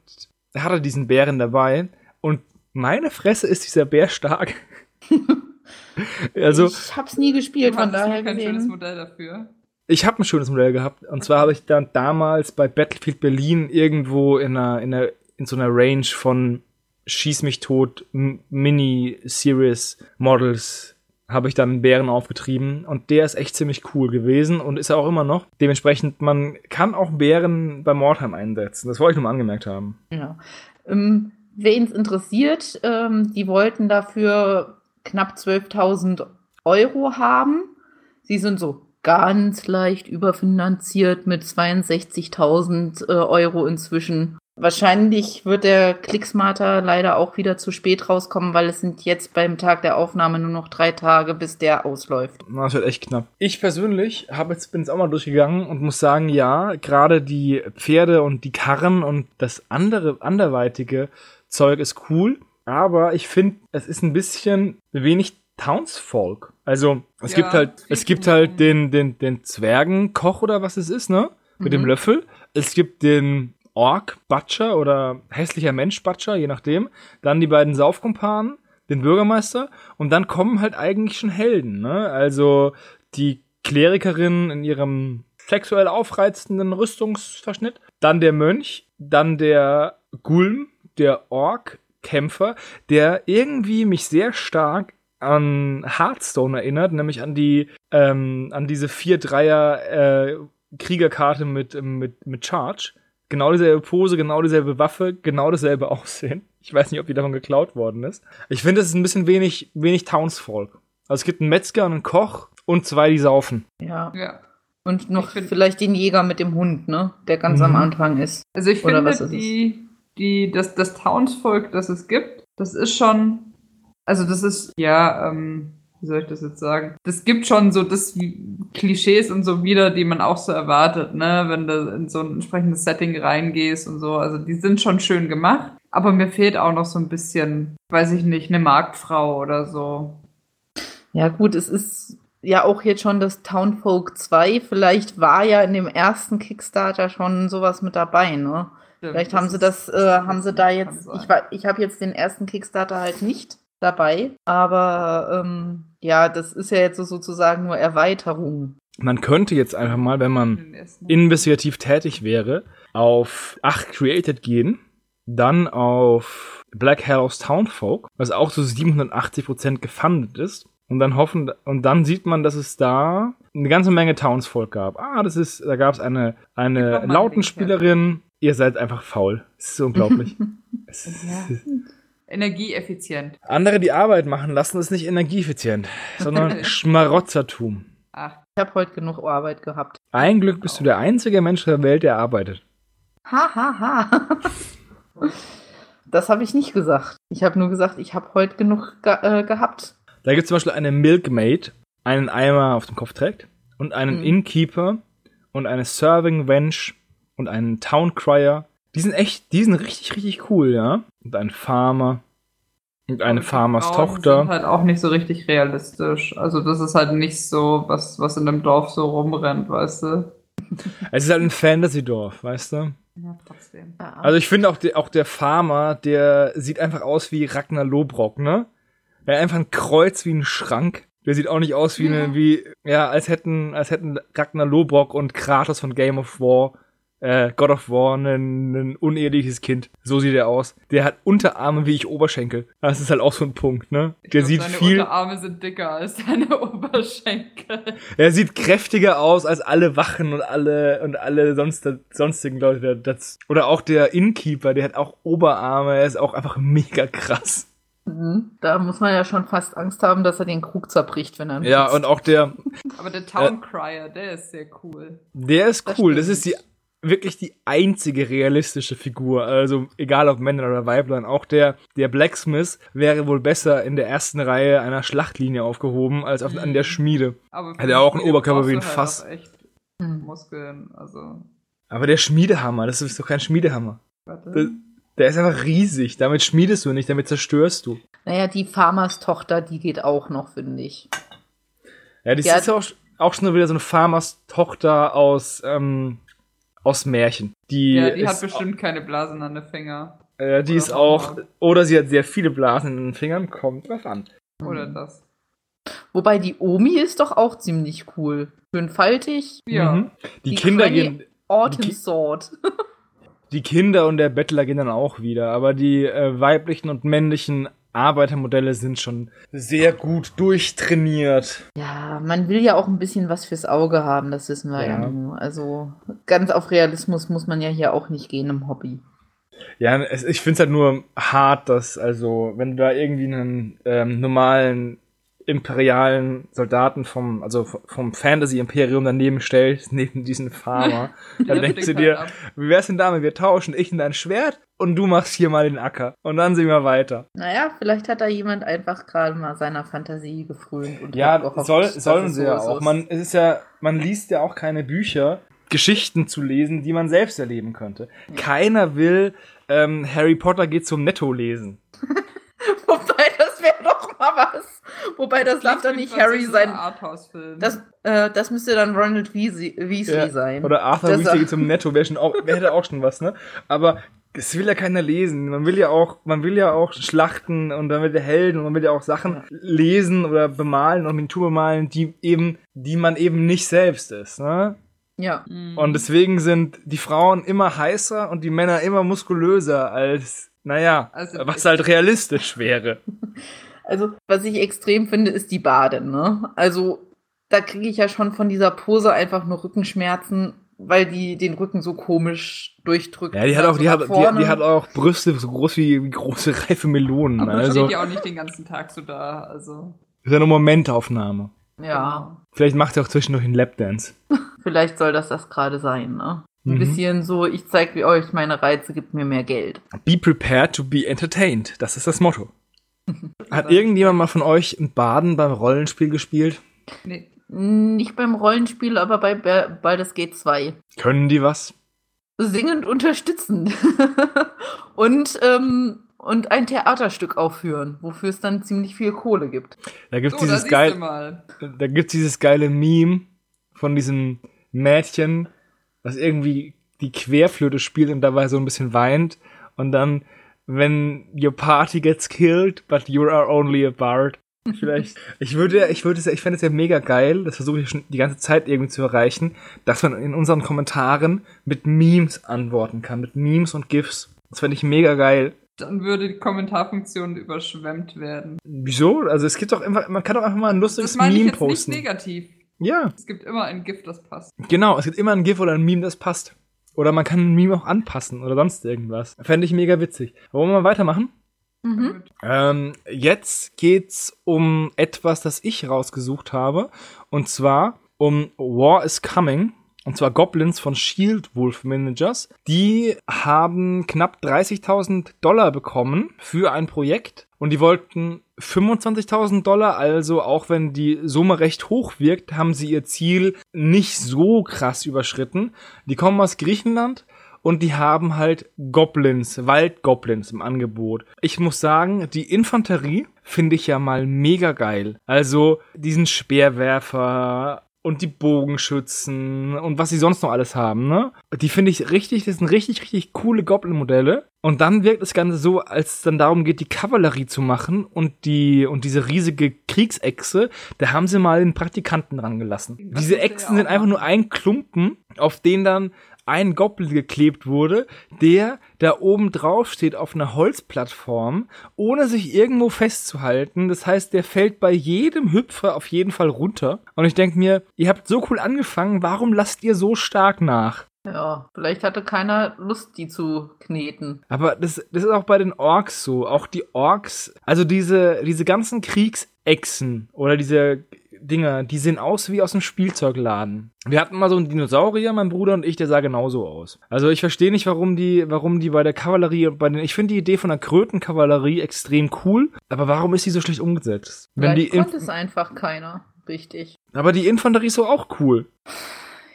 hatte diesen Bären dabei. Und meine Fresse ist dieser Bär stark. also, ich hab's nie gespielt, Du von daher kein schönes gesehen. Modell dafür. Ich habe ein schönes Modell gehabt. Und zwar habe ich dann damals bei Battlefield Berlin irgendwo in einer, in einer, in so einer Range von Schieß mich tot Mini-Series Models habe ich dann einen Bären aufgetrieben und der ist echt ziemlich cool gewesen und ist er auch immer noch. Dementsprechend, man kann auch Bären bei Mordheim einsetzen. Das wollte ich nur mal angemerkt haben. Ja. Ähm, Wen es interessiert, ähm, die wollten dafür knapp 12.000 Euro haben. Sie sind so ganz leicht überfinanziert mit 62.000 äh, Euro inzwischen. Wahrscheinlich wird der Clicksmarter leider auch wieder zu spät rauskommen, weil es sind jetzt beim Tag der Aufnahme nur noch drei Tage, bis der ausläuft. Na, Das wird echt knapp. Ich persönlich hab jetzt, bin jetzt auch mal durchgegangen und muss sagen, ja, gerade die Pferde und die Karren und das andere, anderweitige Zeug ist cool, aber ich finde, es ist ein bisschen wenig Townsfolk. Also, es Ja, gibt halt, es gibt halt den, den, den Zwergenkoch oder was es ist, ne? Mit dem Mhm. Löffel. Es gibt den Ork Butcher oder hässlicher Mensch Butcher, je nachdem. Dann die beiden Saufkumpanen, den Bürgermeister und dann kommen halt eigentlich schon Helden, ne? Also die Klerikerin in ihrem sexuell aufreizenden Rüstungsverschnitt, dann der Mönch, dann der Gulm, der Ork-Kämpfer, der irgendwie mich sehr stark an Hearthstone erinnert, nämlich an die ähm, an diese vier Dreier äh, Kriegerkarte mit mit mit Charge. Genau dieselbe Pose, genau dieselbe Waffe, genau dasselbe Aussehen. Ich weiß nicht, ob die davon geklaut worden ist. Ich finde, es ist ein bisschen wenig wenig Townsfolk. Also es gibt einen Metzger und einen Koch und zwei, die saufen. Ja. Ja. Und noch vielleicht den Jäger mit dem Hund, ne? Der ganz Mhm. am Anfang ist. Also ich Oder finde, was ist es? die, die, das, das Townsvolk, das es gibt, das ist schon, also das ist, ja, ähm, wie soll ich das jetzt sagen? Das gibt schon so das Klischees und so wieder, die man auch so erwartet, ne, wenn du in so ein entsprechendes Setting reingehst und so. Also die sind schon schön gemacht, aber mir fehlt auch noch so ein bisschen, weiß ich nicht, eine Marktfrau oder so. Ja, gut, es ist ja auch jetzt schon das Townfolk 2. Vielleicht war ja in dem ersten Kickstarter schon sowas mit dabei, ne? Vielleicht haben sie das, äh, haben sie da jetzt, ich, war- ich habe jetzt den ersten Kickstarter halt nicht dabei, aber ähm, ja, das ist ja jetzt so sozusagen nur Erweiterung. Man könnte jetzt einfach mal, wenn man investigativ tätig wäre, auf 8 Created gehen, dann auf Black Hallows Townfolk, was auch zu 780% gefundet ist. Und dann hoffen, und dann sieht man, dass es da eine ganze Menge Townsfolk gab. Ah, das ist, da gab es eine, eine Lautenspielerin. Ihr seid einfach faul. Es ist unglaublich. es ist, Ja. Energieeffizient. andere, die Arbeit machen lassen, ist nicht energieeffizient, sondern Schmarotzertum. Ach, Ich habe heute genug Arbeit gehabt. Ein Glück bist du der einzige Mensch der Welt, der arbeitet. Ha, ha, ha. Das habe ich nicht gesagt. Ich habe nur gesagt, ich habe heute genug ge äh, gehabt. Da gibt es zum Beispiel eine Milkmaid, einen Eimer auf dem Kopf trägt, und einen Mhm. Innkeeper und eine Serving Wench und einen Town Crier. Die sind echt, die sind richtig, richtig cool, ja. Und ein Farmer und eine Farmers Tochter. sind halt auch nicht so richtig realistisch. Also das ist halt nicht so, was, was in einem Dorf so rumrennt, weißt du? Es ist halt ein Fantasy-Dorf, weißt du? Ja, trotzdem. Ja. Also ich finde auch, der- auch der Farmer, der sieht einfach aus wie Ragnar Lobrock, ne? Der hat einfach ein Kreuz wie ein Schrank. Der sieht auch nicht aus wie eine, wie, ja, als hätten, als hätten Ragnar Lobrock und Kratos von Game of War, äh, God of War, ein, ein uneheliches Kind. So sieht er aus. Der hat Unterarme wie ich Oberschenkel. Das ist halt auch so ein Punkt, ne? Ich Der glaub, sieht deine viel, Unterarme sind dicker als deine Oberschenkel. er sieht kräftiger aus als alle Wachen und alle, und alle sonst, sonstigen Leute. Das, oder auch der Innkeeper, der hat auch Oberarme, er ist auch einfach mega krass. Mhm. Da muss man ja schon fast Angst haben, dass er den Krug zerbricht, wenn er Ja, und auch der, Aber der Town Crier, der ist sehr cool. der ist Das cool. Das ist die wirklich die einzige realistische Figur. Also egal ob Männer oder Weiblein. Auch der, der Blacksmith wäre wohl besser in der ersten Reihe einer Schlachtlinie aufgehoben als auf, an der Schmiede. Aber für Hat er auch einen Schmiede Oberkörper wie ein halt Fass. auch echt Hm. Muskeln, also. Aber der Schmiedehammer, das ist doch kein Schmiedehammer. Warte. Das, der ist einfach riesig. Damit schmiedest du nicht, damit zerstörst du. Naja, die Farmers Tochter, die geht auch noch, finde ich. Ja, das Ja. ist auch, auch schon wieder so eine Farmers Tochter aus, ähm, aus Märchen. Die, ja, die hat bestimmt keine Blasen an den Finger. äh, die oder ist auch, Hornhaut. oder sie hat sehr viele Blasen in den Fingern, kommt drauf an. Oder Mhm. das. Wobei die Omi ist doch auch ziemlich cool. Schön faltig. Ja. Mhm. Die, Die Kinder Granny- gehen, Autumn Ki- Sword. die Kinder und der Bettler gehen dann auch wieder, aber die äh, weiblichen und männlichen Arbeitermodelle sind schon sehr gut durchtrainiert. Ja, man will ja auch ein bisschen was fürs Auge haben, das wissen wir ja, Ja. Also ganz auf Realismus muss man ja hier auch nicht gehen im Hobby. Ja, es, ich find's halt nur hart, dass, also, wenn du da irgendwie einen ähm, normalen imperialen Soldaten vom, also vom Fantasy-Imperium daneben stellst, neben diesen Farmer, dann denkst du dir, ab. wie wär's denn damit? Wir tauschen, ich in dein Schwert und du machst hier mal den Acker. Und dann sehen wir weiter. Naja, vielleicht hat da jemand einfach gerade mal seiner Fantasie gefrönt und Ja, hat gehofft, soll, sollen sie so ja ist. auch. Man, es ist ja, man liest ja auch keine Bücher, Geschichten zu lesen, die man selbst erleben könnte. Keiner will ähm, Harry Potter geht zum Netto lesen. Wobei, das wäre doch mal was. Wobei, das darf doch nicht Harry sein. Das, äh, das müsste dann Ronald Weasley, Weasley Ja, sein. Oder Arthur Das- Weasley geht zum Netto, wäre schon auch, wäre auch schon was, ne? Aber Das will ja keiner lesen. Man will ja auch, man will ja auch Schlachten und dann will der Helden und man will ja auch Sachen lesen oder bemalen und Miniatur bemalen, die eben, die man eben nicht selbst ist, ne? Ja. Und deswegen sind die Frauen immer heißer und die Männer immer muskulöser als, naja, Also was halt realistisch wäre. Also, was ich extrem finde, ist die Bade, ne? Also, da kriege ich ja schon von dieser Pose einfach nur Rückenschmerzen, weil die den Rücken so komisch durchdrückt. Ja, die hat Dann auch, so die hat, die, die hat auch Brüste so groß wie, wie große reife Melonen. Aber also, steht ja auch nicht den ganzen Tag so da. Also. ist ja eine Momentaufnahme. Ja, Vielleicht macht sie auch zwischendurch einen Lapdance. vielleicht soll das das gerade sein, ne? Ein Mhm. bisschen so, ich zeig wie euch meine Reize, gibt mir mehr Geld. Be prepared to be entertained. Das ist das Motto. Hat irgendjemand mal von euch ein Baden beim Rollenspiel gespielt? Nee. Nicht beim Rollenspiel, aber bei Ba- Baldur's Gate 2. Können die was? Singend unterstützen. und, ähm, und ein Theaterstück aufführen, wofür es dann ziemlich viel Kohle gibt. Da gibt's So, da dieses geil, da gibt's dieses geile Meme von diesem Mädchen, das irgendwie die Querflöte spielt und dabei so ein bisschen weint und dann wenn your party gets killed, but you are only a bard. Vielleicht. Ich würde, ich würde, ich fände es ja mega geil, das versuche ich schon die ganze Zeit irgendwie zu erreichen, dass man in unseren Kommentaren mit Memes antworten kann, mit Memes und GIFs. Das fände ich mega geil. Dann würde die Kommentarfunktion überschwemmt werden. Wieso? Also es gibt doch einfach, man kann doch einfach mal ein lustiges Das meine ich Meme jetzt posten. nicht negativ. Ja, Es gibt immer ein Gift, das passt. genau. Es gibt immer ein GIF oder ein Meme, das passt. Oder man kann ein Meme auch anpassen oder sonst irgendwas. Fände ich mega witzig. Wollen wir mal weitermachen? Mhm. Ähm, jetzt geht's um etwas, das ich rausgesucht habe. Und zwar um War is Coming. Und zwar Goblins von Shield Wolf Managers. Die haben knapp 30.000 Dollar bekommen für ein Projekt. Und die wollten 25.000 Dollar, also auch wenn die Summe recht hoch wirkt, haben sie ihr Ziel nicht so krass überschritten. Die kommen aus Griechenland und die haben halt Goblins, Waldgoblins im Angebot. Ich muss sagen, die Infanterie finde ich ja mal mega geil. Also diesen Speerwerfer und die Bogenschützen und was sie sonst noch alles haben, ne? Die finde ich richtig, das sind richtig, richtig coole Goblin-Modelle. Und dann wirkt das Ganze so, als es dann darum geht, die Kavallerie zu machen und die, und diese riesige Kriegsechse, da haben sie mal den Praktikanten dran gelassen. Das Diese Echsen sind einfach nur ein Klumpen, auf den dann ein Goblin geklebt wurde, der da oben drauf steht auf einer Holzplattform, ohne sich irgendwo festzuhalten. Das heißt, der fällt bei jedem Hüpfer auf jeden Fall runter. Und ich denke mir, ihr habt so cool angefangen, warum lasst ihr so stark nach? Ja, vielleicht hatte keiner Lust, die zu kneten. Aber das, das ist auch bei den Orks so. Auch die Orks, also diese, diese ganzen Kriegsechsen oder diese Dinger, die sehen aus wie aus einem Spielzeugladen. Wir hatten mal so einen Dinosaurier, mein Bruder und ich, der sah genauso aus. Also ich verstehe nicht, warum die, warum die bei der Kavallerie, bei den, ich finde die Idee von der Krötenkavallerie extrem cool, aber warum ist die so schlecht umgesetzt? Wenn die Vielleicht Inf konnte es einfach keiner. Richtig. aber die Infanterie ist doch auch cool.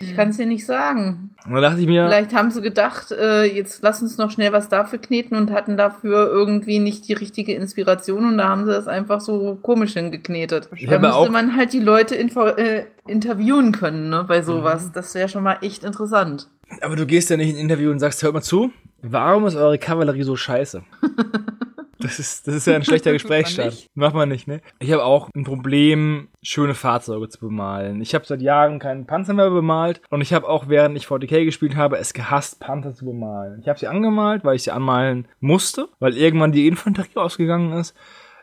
Ich kann es dir nicht sagen. Und da dachte ich mir, Vielleicht haben sie gedacht, äh, jetzt lass uns noch schnell was dafür kneten und hatten dafür irgendwie nicht die richtige Inspiration und da haben sie das einfach so komisch hingeknetet. Ich Da müsste man halt die Leute äh, interviewen können, ne, bei sowas. Mhm. Das wäre schon mal echt interessant. Aber du gehst ja nicht in ein Interview und sagst, hört mal zu, warum ist eure Kavallerie so scheiße? Das ist, das ist ja ein schlechter Gesprächsstart. nicht. Macht man nicht, ne? Ich habe auch ein Problem, schöne Fahrzeuge zu bemalen. Ich habe seit Jahren keinen Panzer mehr bemalt und ich habe auch, während ich 40k gespielt habe, es gehasst, Panzer zu bemalen. Ich habe sie angemalt, weil ich sie anmalen musste, weil irgendwann die Infanterie ausgegangen ist.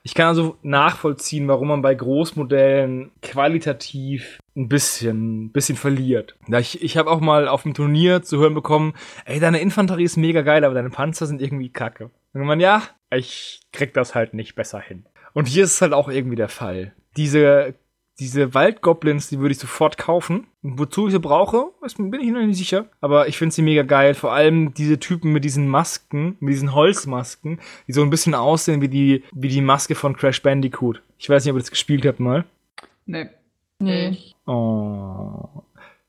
Ich kann also nachvollziehen, warum man bei Großmodellen qualitativ ein bisschen, ein bisschen verliert. Ja, ich ich habe auch mal auf dem Turnier zu hören bekommen, ey, deine Infanterie ist mega geil, aber deine Panzer sind irgendwie kacke. Und man, ja, ich krieg das halt nicht besser hin. Und hier ist es halt auch irgendwie der Fall. Diese, diese Waldgoblins, die würde ich sofort kaufen. Wozu ich sie brauche, das bin ich noch nicht sicher. Aber ich finde sie mega geil. Vor allem diese Typen mit diesen Masken, mit diesen Holzmasken, die so ein bisschen aussehen wie die, wie die Maske von Crash Bandicoot. Ich weiß nicht, ob ihr das gespielt habt mal. Nee. Nee. Oh.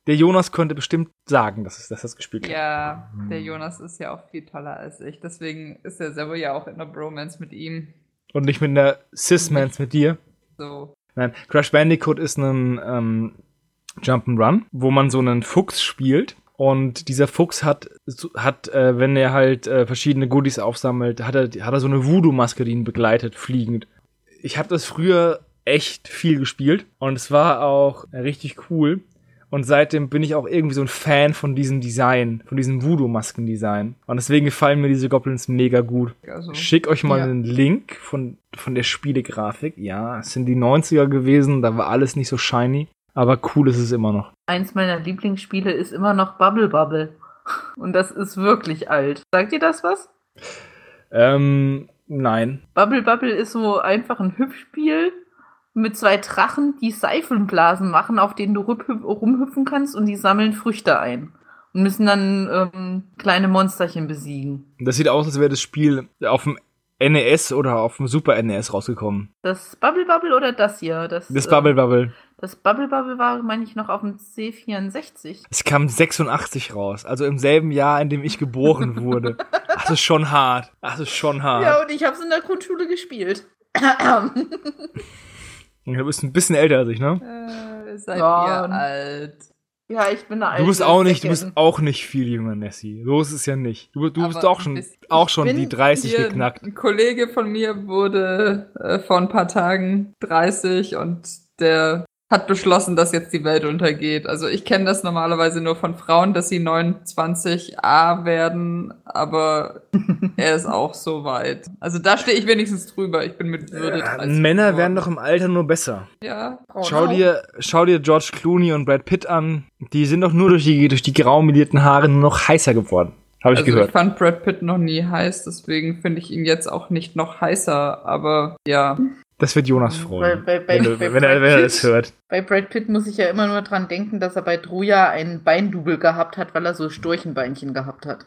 Der Jonas könnte bestimmt sagen, dass, es, dass das gespielt hat. ja, der Jonas ist ja auch viel toller als ich. Deswegen ist er selber ja auch in der Bromance mit ihm. Und nicht mit einer Cis-Mans mit dir. So. Nein, Crash Bandicoot ist ein ähm, Jump'n'Run, wo man so einen Fuchs spielt. Und dieser Fuchs hat, hat äh, wenn er halt äh, verschiedene Goodies aufsammelt, hat er, hat er so eine Voodoo-Maske, die ihn begleitet, fliegend. Ich habe das früher echt viel gespielt und es war auch richtig cool. Und seitdem bin ich auch irgendwie so ein Fan von diesem Design, von diesem Voodoo-Masken-Design. Und deswegen gefallen mir diese Goblins mega gut. Also, Schick euch mal Ja. einen Link von, von der Spielegrafik. Ja, es sind die 90er gewesen, da war alles nicht so shiny. Aber cool ist es immer noch. Eins meiner Lieblingsspiele ist immer noch Bubble Bubble. Und das ist wirklich alt. Sagt ihr das was? Ähm, nein. Bubble Bubble ist so einfach ein Hüpfspiel mit zwei Drachen, die Seifenblasen machen, auf denen du rumhüpfen kannst und die sammeln Früchte ein. Und müssen dann ähm, kleine Monsterchen besiegen. Das sieht aus, als wäre das Spiel auf dem NES oder auf dem Super NES rausgekommen. Das Bubble Bubble oder das hier? Das, Das Bubble Bubble. Das Bubble Bubble war, meine ich, noch auf dem C64. Es kam 86 raus, also im selben Jahr, in dem ich geboren wurde. Das ist schon hart. Das ist schon hart. Ja, und ich habe es in der Grundschule gespielt. Du bist ein bisschen älter als ich, ne? äh, seid Ja, ihr alt. ja, ich bin eine alte Du bist auch nicht, du Säckin. bist auch nicht viel jünger, Nessie. So ist es ja nicht. Du, du bist auch schon, bist- auch schon die 30 Hier, geknackt. Ein Kollege von mir wurde äh, vor ein paar Tagen 30 und der hat beschlossen, dass jetzt die Welt untergeht. Also ich kenne das normalerweise nur von Frauen, dass sie 29a werden, aber er ist auch so weit. Also da stehe ich wenigstens drüber. Ich bin mit Würde Ja, 30 Männer geworden. werden doch im Alter nur besser. Ja, Frauen Schau auch. dir, schau dir George Clooney und Brad Pitt an. Die sind doch nur durch die, durch die grau melierten Haare nur noch heißer geworden. Habe ich also gehört. ich fand Brad Pitt noch nie heiß, deswegen finde ich ihn jetzt auch nicht noch heißer, aber ja. Das wird Jonas freuen. bei- bei- wenn, du, bei wenn, er, Brad wenn er Pitt? das hört. Bei Brad Pitt muss ich ja immer nur dran denken, dass er bei Troja ein Beindubel gehabt hat, weil er so Storchenbeinchen gehabt hat.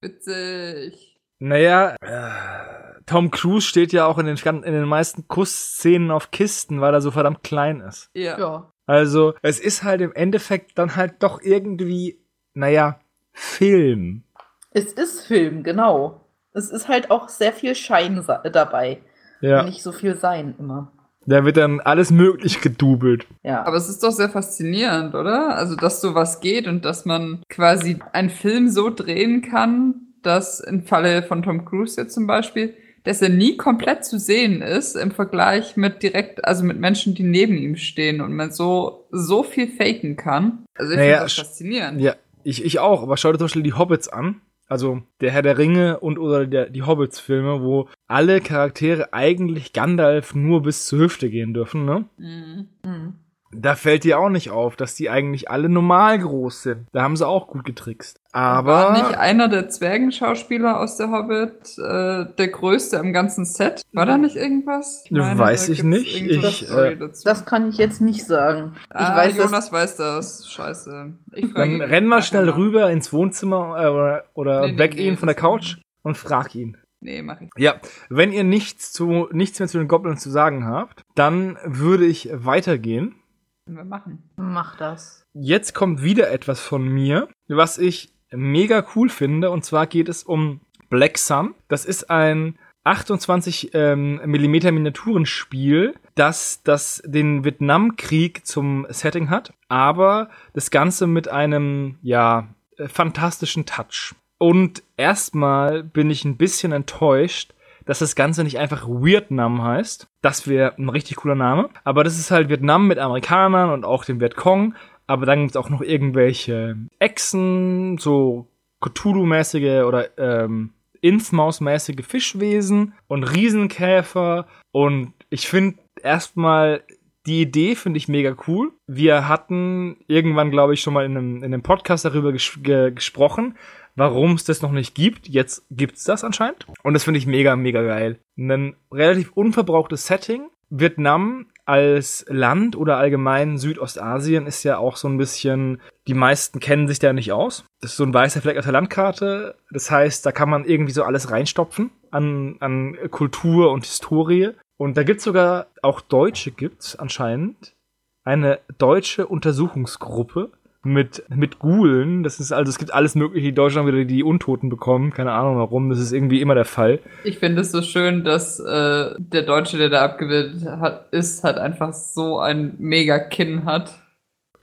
Witzig. Naja, äh, Tom Cruise steht ja auch in den, in den meisten Kussszenen auf Kisten, weil er so verdammt klein ist. Ja. Ja. Also, es ist halt im Endeffekt dann halt doch irgendwie, naja, Film. Es ist Film, genau. Es ist halt auch sehr viel Schein dabei. Ja, Nicht so viel Sein immer. da wird dann alles möglich gedubelt. Ja. Aber es ist doch sehr faszinierend, oder? Also, dass sowas geht und dass man quasi einen Film so drehen kann, dass im Falle von Tom Cruise jetzt zum Beispiel, dass er nie komplett zu sehen ist im Vergleich mit direkt, also mit Menschen, die neben ihm stehen und man so, so viel faken kann. Also ich Naja, finde das faszinierend. Ja, ich, ich auch, aber schau dir zum Beispiel die Hobbits an. Also der Herr der Ringe und oder der, die Hobbits-Filme, wo alle Charaktere eigentlich Gandalf nur bis zur Hüfte gehen dürfen, ne? Mhm. Mhm. Da fällt dir auch nicht auf, dass die eigentlich alle normal groß sind. Da haben sie auch gut getrickst. Aber War nicht einer der Zwergenschauspieler aus der Hobbit äh, der größte im ganzen Set? War da nicht irgendwas? Weiß ich gibt's nicht. irgend so eine Ich, äh. Das kann ich jetzt nicht sagen. Ich ah, weiß, Jonas weiß das. Scheiße. Ich frage dann ihn renn mal schnell rüber ins Wohnzimmer äh, oder, oder Nee, nee, weg nee, ihn von der das- Couch und frag ihn. Nee, mach ich. Ja, wenn ihr nichts zu nichts mehr zu den Goblins zu sagen habt, dann würde ich weitergehen. Können wir machen. Mach das. Jetzt kommt wieder etwas von mir, was ich mega cool finde. Und zwar geht es um Black Sun. Das ist ein 28 ähm, Miniaturenspiel, das, das den Vietnamkrieg zum Setting hat, aber das Ganze mit einem, ja, äh, fantastischen Touch. Und erstmal bin ich ein bisschen enttäuscht, dass das Ganze nicht einfach Vietnam heißt. Das wäre ein richtig cooler Name. Aber das ist halt Vietnam mit Amerikanern und auch dem Vietcong. Aber dann gibt's auch noch irgendwelche Echsen, so Cthulhu-mäßige oder ähm, Innsmaus-mäßige Fischwesen und Riesenkäfer. Und ich finde erstmal die Idee finde ich mega cool. Wir hatten irgendwann, glaube ich, schon mal in einem, in einem Podcast darüber ges ge gesprochen, warum es das noch nicht gibt. Jetzt gibt's das anscheinend. Und das finde ich mega, mega geil. Ein relativ unverbrauchtes Setting. Vietnam als Land oder allgemein Südostasien ist ja auch so ein bisschen, die meisten kennen sich da nicht aus. Das ist so ein weißer Fleck auf der Landkarte. Das heißt, da kann man irgendwie so alles reinstopfen an, an Kultur und Historie. Und da gibt's sogar, auch Deutsche gibt's anscheinend, eine deutsche Untersuchungsgruppe mit, mit Gulen. Das ist also, es gibt alles mögliche, die Deutschland wieder die Untoten bekommen. Keine Ahnung warum. Das ist irgendwie immer der Fall. Ich finde es so schön, dass äh, der Deutsche, der da abgebildet hat, ist, halt einfach so ein mega Kinn hat.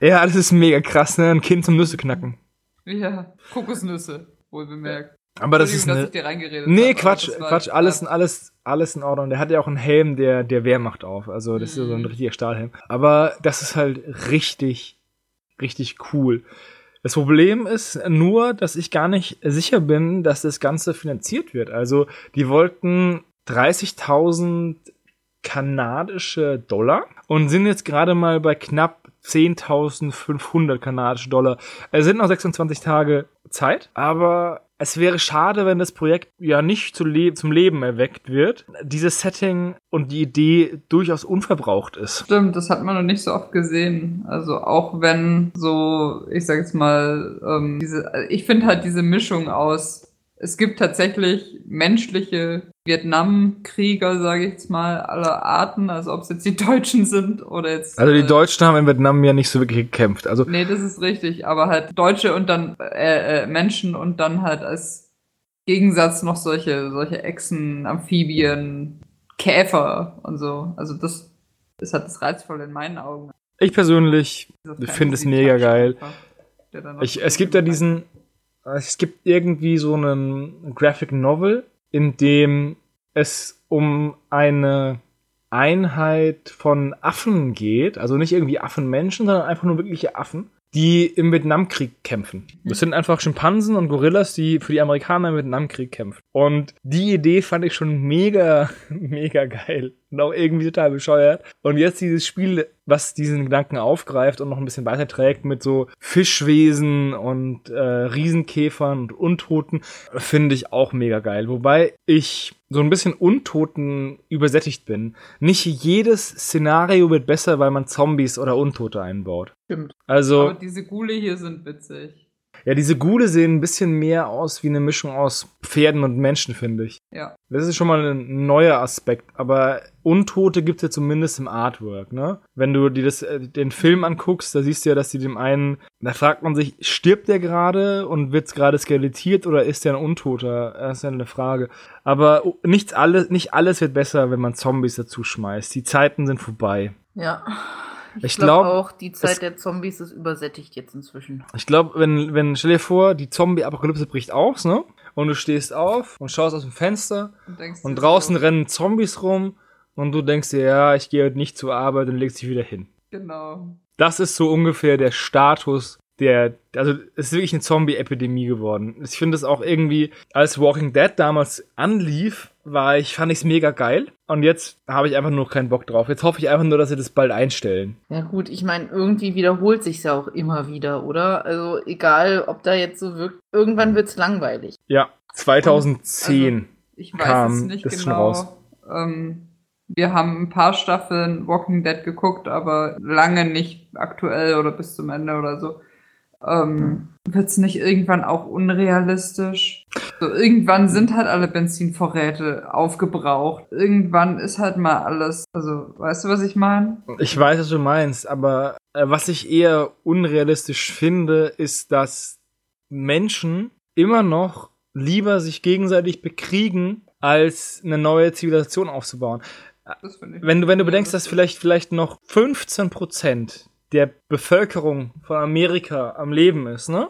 Ja, das ist mega krass, ne? Ein Kind zum Nüsse knacken. Ja, Kokosnüsse, wohl bemerkt. Aber das ist Entschuldigung, eine. Nee, aber Quatsch, Quatsch, alles, grad- alles, alles in Ordnung. Der hat ja auch einen Helm der, der Wehrmacht auf. Also, das ist ja so ein Mhm. richtiger Stahlhelm. Aber das ist halt richtig, richtig cool. Das Problem ist nur, dass ich gar nicht sicher bin, dass das Ganze finanziert wird. Also, die wollten 30.000 kanadische Dollar und sind jetzt gerade mal bei knapp 10.500 kanadische Dollar. Es sind noch 26 Tage Zeit, aber es wäre schade, wenn das Projekt ja nicht zu le zum Leben erweckt wird. Dieses Setting und die Idee durchaus unverbraucht ist. Stimmt, das hat man noch nicht so oft gesehen. Also auch wenn so, ich sag jetzt mal, ähm, diese, ich finde halt diese Mischung aus, es gibt tatsächlich menschliche Vietnamkrieger, sage ich jetzt mal, aller Arten, also ob es jetzt die Deutschen sind oder jetzt. Also die äh, Deutschen haben in Vietnam ja nicht so wirklich gekämpft. Also Nee, das ist richtig, aber halt Deutsche und dann äh, äh, Menschen und dann halt als Gegensatz noch solche solche Echsen, Amphibien, Käfer und so. Also das ist halt das reizvolle in meinen Augen. ich persönlich finde es mega geil. einfach, Ich, es gibt ja diesen, es gibt irgendwie so einen Graphic Novel, in dem es um eine Einheit von Affen geht, also nicht irgendwie Affenmenschen, sondern einfach nur wirkliche Affen, die im Vietnamkrieg kämpfen. Das sind einfach Schimpansen und Gorillas, die für die Amerikaner im Vietnamkrieg kämpfen. Und die Idee fand ich schon mega, mega geil und auch irgendwie total bescheuert. Und jetzt dieses Spiel, was diesen Gedanken aufgreift und noch ein bisschen weiterträgt mit so Fischwesen und äh, Riesenkäfern und Untoten, finde ich auch mega geil. Wobei ich so ein bisschen Untoten übersättigt bin. Nicht jedes Szenario wird besser, weil man Zombies oder Untote einbaut. Stimmt. Also, Aber diese Gule hier sind witzig. Ja, diese Gule sehen ein bisschen mehr aus wie eine Mischung aus Pferden und Menschen, finde ich. Ja. Das ist schon mal ein neuer Aspekt, aber Untote gibt's ja zumindest im Artwork, ne? Wenn du dir das, äh, den Film anguckst, da siehst du ja, dass die dem einen, da fragt man sich, stirbt der gerade und wird's gerade skelettiert oder ist der ein Untoter? Das ist ja eine Frage. Aber nichts alles, nicht alles wird besser, wenn man Zombies dazu schmeißt. Die Zeiten sind vorbei. Ja. Ich glaube glaub, auch, die Zeit der Zombies ist übersättigt jetzt inzwischen. Ich glaube, wenn, wenn, stell dir vor, die Zombie-Apokalypse bricht aus, ne? Und du stehst auf und schaust aus dem Fenster Und, denkst und draußen so, rennen Zombies rum und du denkst dir, ja, ich gehe heute nicht zur Arbeit und legst dich wieder hin. Genau. Das ist so ungefähr der Status der, also es ist wirklich eine Zombie-Epidemie geworden. Ich finde es auch irgendwie, als Walking Dead damals anlief, war ich, fand ich es mega geil. Und jetzt habe ich einfach nur keinen Bock drauf. Jetzt hoffe ich einfach nur, dass sie das bald einstellen. Ja gut, ich meine, irgendwie wiederholt sich's ja auch immer wieder, oder? Also egal, ob da jetzt so wirkt, irgendwann wird's langweilig. Ja, 2010. Ich weiß kam es nicht das schon genau. raus. Ähm, wir haben ein paar Staffeln Walking Dead geguckt, aber lange nicht aktuell oder bis zum Ende oder so. Ähm, wird's nicht irgendwann auch unrealistisch? So, irgendwann sind halt alle Benzinvorräte aufgebraucht. Irgendwann ist halt mal alles, also, weißt du, was ich meine? Ich weiß, was du meinst, aber äh, was ich eher unrealistisch finde, ist, dass Menschen immer noch lieber sich gegenseitig bekriegen, als eine neue Zivilisation aufzubauen. Das finde ich. Wenn du, wenn du bedenkst, dass vielleicht, vielleicht noch 15 Prozent der Bevölkerung von Amerika am Leben ist, ne?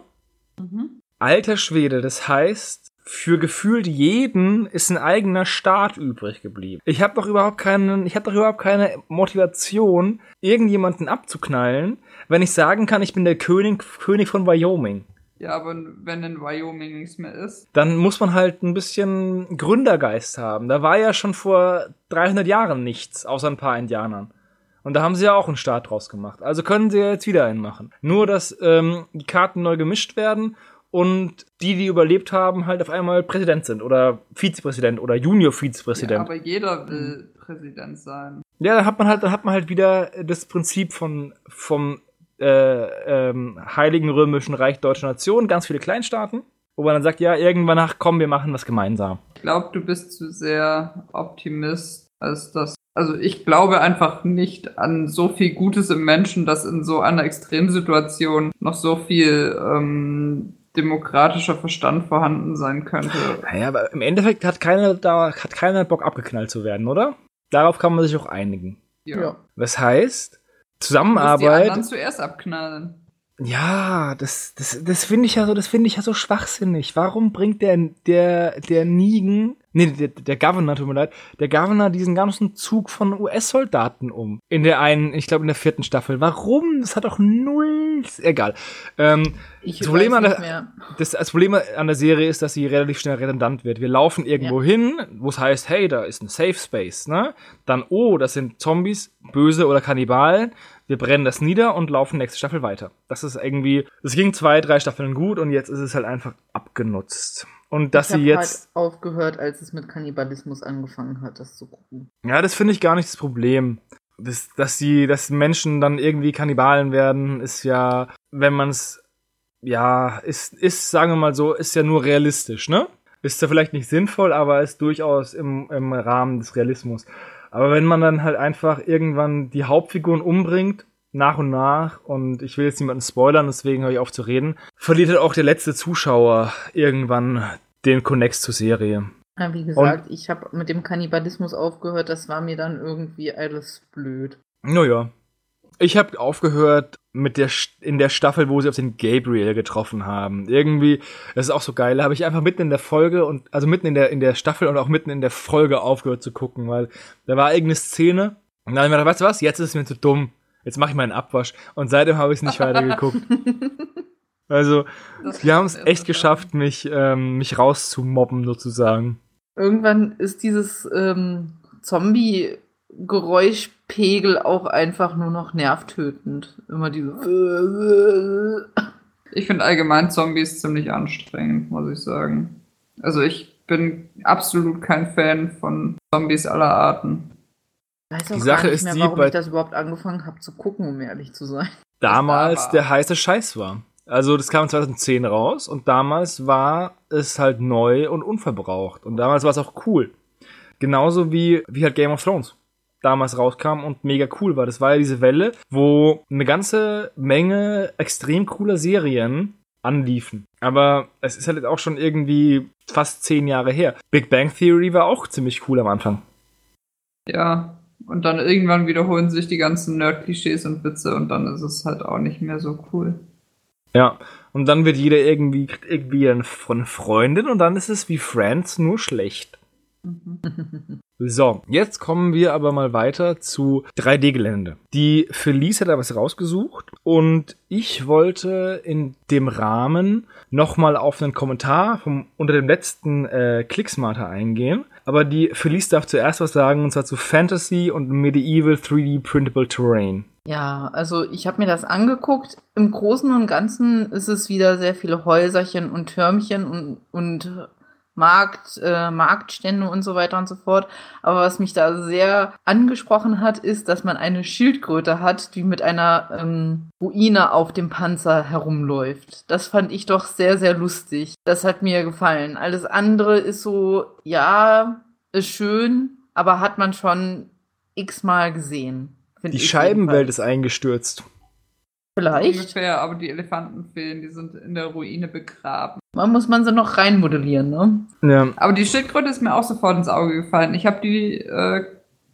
Mhm. Alter Schwede, das heißt, für gefühlt jeden ist ein eigener Staat übrig geblieben. Ich habe doch überhaupt keinen, ich habe doch überhaupt keine Motivation, irgendjemanden abzuknallen, wenn ich sagen kann, ich bin der König, König von Wyoming. Ja, aber wenn in Wyoming nichts mehr ist. Dann muss man halt ein bisschen Gründergeist haben. Da war ja schon vor 300 Jahren nichts, außer ein paar Indianern. Und da haben sie ja auch einen Staat draus gemacht. Also können sie ja jetzt wieder einen machen. Nur, dass ähm, die Karten neu gemischt werden und die, die überlebt haben, halt auf einmal Präsident sind oder Vizepräsident oder Ja, Junior-Vizepräsident. aber jeder will Präsident sein. Ja, da hat man halt, da hat man halt wieder das Prinzip von vom äh, ähm, Heiligen Römischen Reich Deutscher Nation, ganz viele Kleinstaaten, wo man dann sagt, ja, irgendwann nach, komm, wir machen das gemeinsam. Ich glaube, du bist zu sehr Optimist, als das. Also ich glaube einfach nicht an so viel Gutes im Menschen, dass in so einer Extremsituation noch so viel ähm, demokratischer Verstand vorhanden sein könnte. Naja, aber im Endeffekt hat keiner da hat keiner Bock abgeknallt zu werden, oder? Darauf kann man sich auch einigen. Ja. Das heißt, Du musst die Zusammenarbeit. anderen zuerst abknallen. Ja, das, das, das finde ich ja so, das finde ich ja so schwachsinnig. Warum bringt der, der, der Nigen, nee, der, der Governor, tut mir leid, der Governor diesen ganzen Zug von US-Soldaten um? In der einen, ich glaube in der vierten Staffel. Warum? Das hat doch null, egal. Ähm, Ich das Problem, an nicht der, mehr. das, das Problem an der Serie ist, dass sie relativ schnell redundant wird. Wir laufen irgendwo hin, wo es heißt, hey, da ist ein Safe Space, ne? Dann, oh, das sind Zombies, böse oder Kannibalen. Wir brennen das nieder und laufen nächste Staffel weiter. Das ist irgendwie, das ging zwei, drei Staffeln gut und jetzt ist es halt einfach abgenutzt. Und dass ich sie jetzt, halt aufgehört, als es mit Kannibalismus angefangen hat, das zu gucken. ja, das finde ich gar nicht das Problem. Das, dass die, dass Menschen dann irgendwie Kannibalen werden, ist ja, wenn man es, ja, ist, ist, sagen wir mal so, ist ja nur realistisch, ne? Ist ja vielleicht nicht sinnvoll, aber ist durchaus im, im Rahmen des Realismus. Aber wenn man dann halt einfach irgendwann die Hauptfiguren umbringt, nach und nach, und ich will jetzt niemanden spoilern, deswegen höre ich auf zu reden, verliert halt auch der letzte Zuschauer irgendwann den Connex zur Serie. Ja, wie gesagt, ich habe mit dem Kannibalismus aufgehört, das war mir dann irgendwie alles blöd. Naja. Ich habe aufgehört mit der in der Staffel, wo sie auf den Gabriel getroffen haben. Irgendwie, das ist auch so geil. Da habe ich einfach mitten in der Folge und also mitten in der in der Staffel und auch mitten in der Folge aufgehört zu gucken, weil da war irgendeine Szene und dann habe ich mir gedacht, weißt du was? Jetzt ist es mir zu dumm. Jetzt mache ich meinen Abwasch und seitdem habe ich es nicht weiter geguckt. Also, die haben es echt geschafft, mich ähm, mich rauszumobben sozusagen. Irgendwann ist dieses ähm, Zombie-Geräuschpegel auch einfach nur noch nervtötend. Immer diese. Ich finde allgemein Zombies ziemlich anstrengend, muss ich sagen. Also ich bin absolut kein Fan von Zombies aller Arten. Ich weiß auch Die Sache gar nicht ist mehr, die, warum bei- ich das überhaupt angefangen habe zu gucken, um ehrlich zu sein. damals der heiße Scheiß war. Also das kam 2010 raus und damals war es halt neu und unverbraucht und damals war es auch cool. Genauso wie, wie halt Game of Thrones damals rauskam und mega cool war. Das war ja diese Welle, wo eine ganze Menge extrem cooler Serien anliefen. Aber es ist halt auch schon irgendwie fast zehn Jahre her. Big Bang Theory war auch ziemlich cool am Anfang. Ja. Und dann irgendwann wiederholen sich die ganzen Nerd-Klischees und Witze und dann ist es halt auch nicht mehr so cool. Ja, und dann wird jeder irgendwie, kriegt irgendwie eine von Freundin und dann ist es wie Friends nur schlecht. So, jetzt kommen wir aber mal weiter zu 3D-Gelände. Die Felice hat da was rausgesucht und ich wollte in dem Rahmen nochmal auf einen Kommentar vom, unter dem letzten äh, Clicksmarter eingehen. Aber die Felice darf zuerst was sagen und zwar zu Fantasy und Medieval 3D Printable Terrain. Ja, also ich habe mir das angeguckt. Im Großen und Ganzen ist es wieder sehr viele Häuserchen und Türmchen und, und Markt, äh, Marktstände und so weiter und so fort. Aber was mich da sehr angesprochen hat, ist, dass man eine Schildkröte hat, die mit einer ähm, Ruine auf dem Panzer herumläuft. Das fand ich doch sehr, sehr lustig. Das hat mir gefallen. Alles andere ist so, ja, ist schön, aber hat man schon x-mal gesehen. Die Scheibenwelt ist eingestürzt. Vielleicht. Ungefähr, aber die Elefanten fehlen, die sind in der Ruine begraben. Man muss man sie noch reinmodellieren, ne? Ja, Aber die Schildkröte ist mir auch sofort ins Auge gefallen. Ich habe die äh,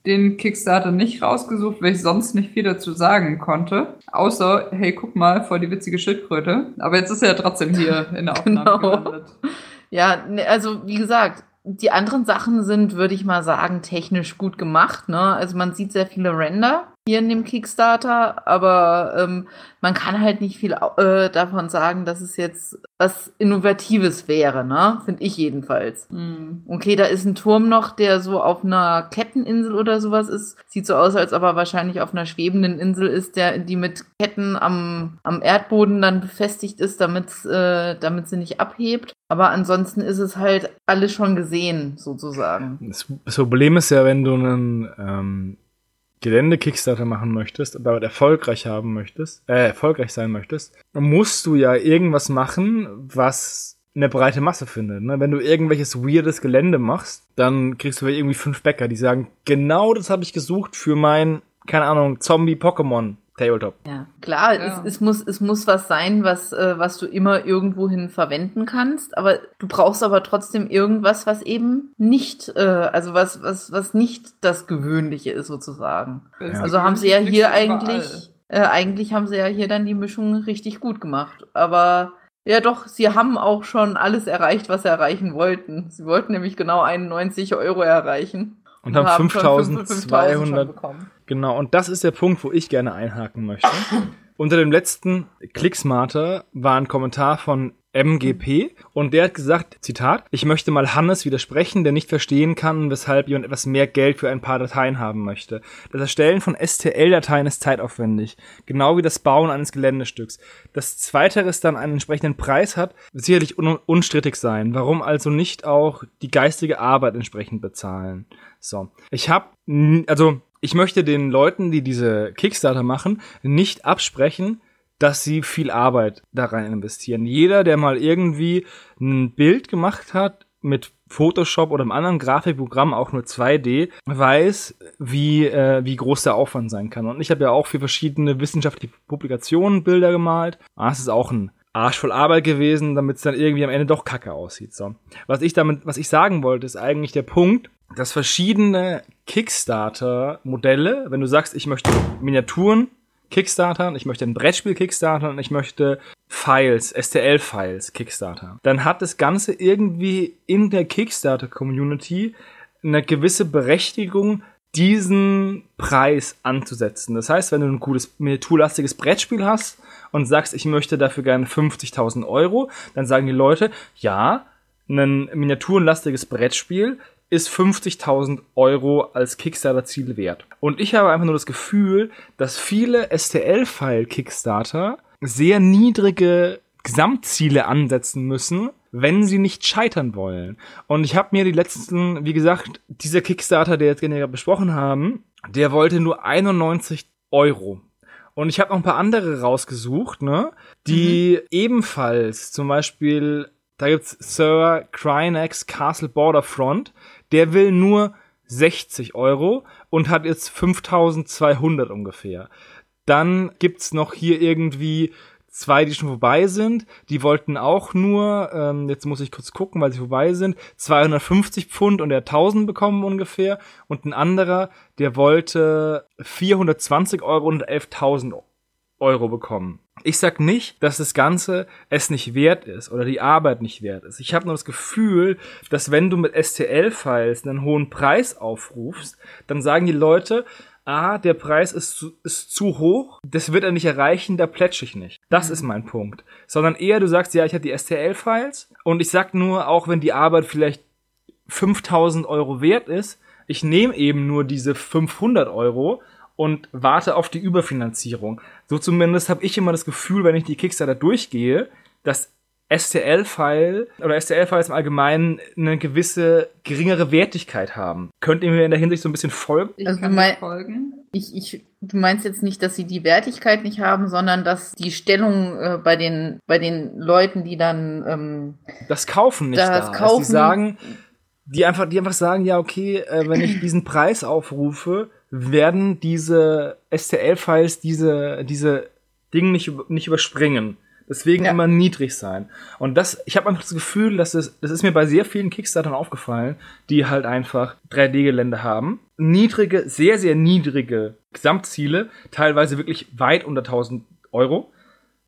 den Kickstarter nicht rausgesucht, weil ich sonst nicht viel dazu sagen konnte. Außer, hey, guck mal, voll die witzige Schildkröte. Aber jetzt ist er ja trotzdem hier in der Aufnahme Genau. gelandet. Ja, ne, also wie gesagt, die anderen Sachen sind, würde ich mal sagen, technisch gut gemacht. Ne? Also man sieht sehr viele Render in dem Kickstarter, aber ähm, man kann halt nicht viel äh, davon sagen, dass es jetzt was Innovatives wäre, ne? Finde ich jedenfalls. Hm. Okay, da ist ein Turm noch, der so auf einer Ketteninsel oder sowas ist. Sieht so aus, als ob er wahrscheinlich auf einer schwebenden Insel ist, der, die mit Ketten am, am Erdboden dann befestigt ist, damit, äh, damit sie nicht abhebt. Aber ansonsten ist es halt alles schon gesehen, sozusagen. Das, das Problem ist ja, wenn du einen ähm, Gelände-Kickstarter machen möchtest und damit erfolgreich haben möchtest, äh, erfolgreich sein möchtest, musst du ja irgendwas machen, was eine breite Masse findet. Ne? Wenn du irgendwelches weirdes Gelände machst, dann kriegst du irgendwie fünf Bäcker, die sagen, genau das habe ich gesucht für mein, keine Ahnung, Zombie-Pokémon. Tabletop. Ja, klar, Ja. Es, es, muss, es muss was sein, was, äh, was du immer irgendwohin verwenden kannst, aber du brauchst aber trotzdem irgendwas, was eben nicht, äh, also was, was, was nicht das Gewöhnliche ist, sozusagen. Das Also haben sie ja hier eigentlich, äh, eigentlich haben sie ja hier dann die Mischung richtig gut gemacht. Aber ja doch, sie haben auch schon alles erreicht, was sie erreichen wollten. Sie wollten nämlich genau 91 Euro erreichen. Und, und haben 5200 bekommen. Genau, und das ist der Punkt, wo ich gerne einhaken möchte. Unter dem letzten Clicksmarter war ein Kommentar von MGP und der hat gesagt, Zitat, ich möchte mal Hannes widersprechen, der nicht verstehen kann, weshalb jemand etwas mehr Geld für ein paar Dateien haben möchte. Das Erstellen von STL-Dateien ist zeitaufwendig, genau wie das Bauen eines Geländestücks. Dass zweiteres dann einen entsprechenden Preis hat, wird sicherlich un unstrittig sein. Warum also nicht auch die geistige Arbeit entsprechend bezahlen? So, ich habe also ich möchte den Leuten, die diese Kickstarter machen, nicht absprechen, dass sie viel Arbeit da rein investieren. Jeder, der mal irgendwie ein Bild gemacht hat mit Photoshop oder einem anderen Grafikprogramm, auch nur 2D, weiß, wie, äh, wie groß der Aufwand sein kann. Und ich habe ja auch für verschiedene wissenschaftliche Publikationen Bilder gemalt. Ah, es ist auch ein Arsch voll Arbeit gewesen, damit es dann irgendwie am Ende doch kacke aussieht. So. Was ich damit, was ich sagen wollte, ist eigentlich der Punkt, dass verschiedene Kickstarter-Modelle, wenn du sagst, ich möchte Miniaturen Kickstartern, ich möchte ein Brettspiel Kickstartern und ich möchte Files, STL-Files Kickstarter. Dann hat das Ganze irgendwie in der Kickstarter-Community eine gewisse Berechtigung, diesen Preis anzusetzen. Das heißt, wenn du ein cooles, miniaturlastiges Brettspiel hast und sagst, ich möchte dafür gerne 50.000 Euro, dann sagen die Leute, ja, ein miniaturenlastiges Brettspiel ist 50.000 Euro als Kickstarter-Ziel wert. Und ich habe einfach nur das Gefühl, dass viele STL-File-Kickstarter sehr niedrige Gesamtziele ansetzen müssen, wenn sie nicht scheitern wollen. Und ich habe mir die letzten, wie gesagt, dieser Kickstarter, der jetzt gerade besprochen haben, der wollte nur 91 Euro. Und ich habe noch ein paar andere rausgesucht, ne, die mhm. ebenfalls zum Beispiel, da gibt's Sir Crynex Castle Borderfront, der will nur 60 Euro und hat jetzt 5200 ungefähr. Dann gibt's noch hier irgendwie zwei, die schon vorbei sind. Die wollten auch nur, ähm, jetzt muss ich kurz gucken, weil sie vorbei sind, 250 Pfund und er 1000 bekommen ungefähr. Und ein anderer, der wollte 420 Euro und 11.000 Euro bekommen. Ich sag nicht, dass das Ganze es nicht wert ist oder die Arbeit nicht wert ist. Ich habe nur das Gefühl, dass wenn du mit STL-Files einen hohen Preis aufrufst, dann sagen die Leute, ah, der Preis ist zu, ist zu hoch, das wird er nicht erreichen, da plätsch ich nicht. Das mhm. ist mein Punkt. Sondern eher du sagst, ja, ich habe die STL-Files und ich sag nur, auch wenn die Arbeit vielleicht 5000 Euro wert ist, ich nehme eben nur diese 500 Euro und warte auf die Überfinanzierung. So zumindest habe ich immer das Gefühl, wenn ich die Kickstarter durchgehe, dass STL-File oder STL-Files im Allgemeinen eine gewisse geringere Wertigkeit haben. Könnt ihr mir in der Hinsicht so ein bisschen folgen? Ich also kann mein, folgen. Ich, ich, du meinst jetzt nicht, dass sie die Wertigkeit nicht haben, sondern dass die Stellung äh, bei, den, bei den Leuten, die dann ähm, das Kaufen nicht das da kaufen, ist. Die sagen, die einfach, die einfach sagen, ja, okay, äh, wenn ich diesen Preis aufrufe, werden diese STL-Files diese, diese Dinge nicht, nicht überspringen. Deswegen ja. immer niedrig sein. Und das, ich habe einfach das Gefühl, dass es, das ist mir bei sehr vielen Kickstartern aufgefallen, die halt einfach 3D-Gelände haben. Niedrige, sehr, sehr niedrige Gesamtziele, teilweise wirklich weit unter 1000 Euro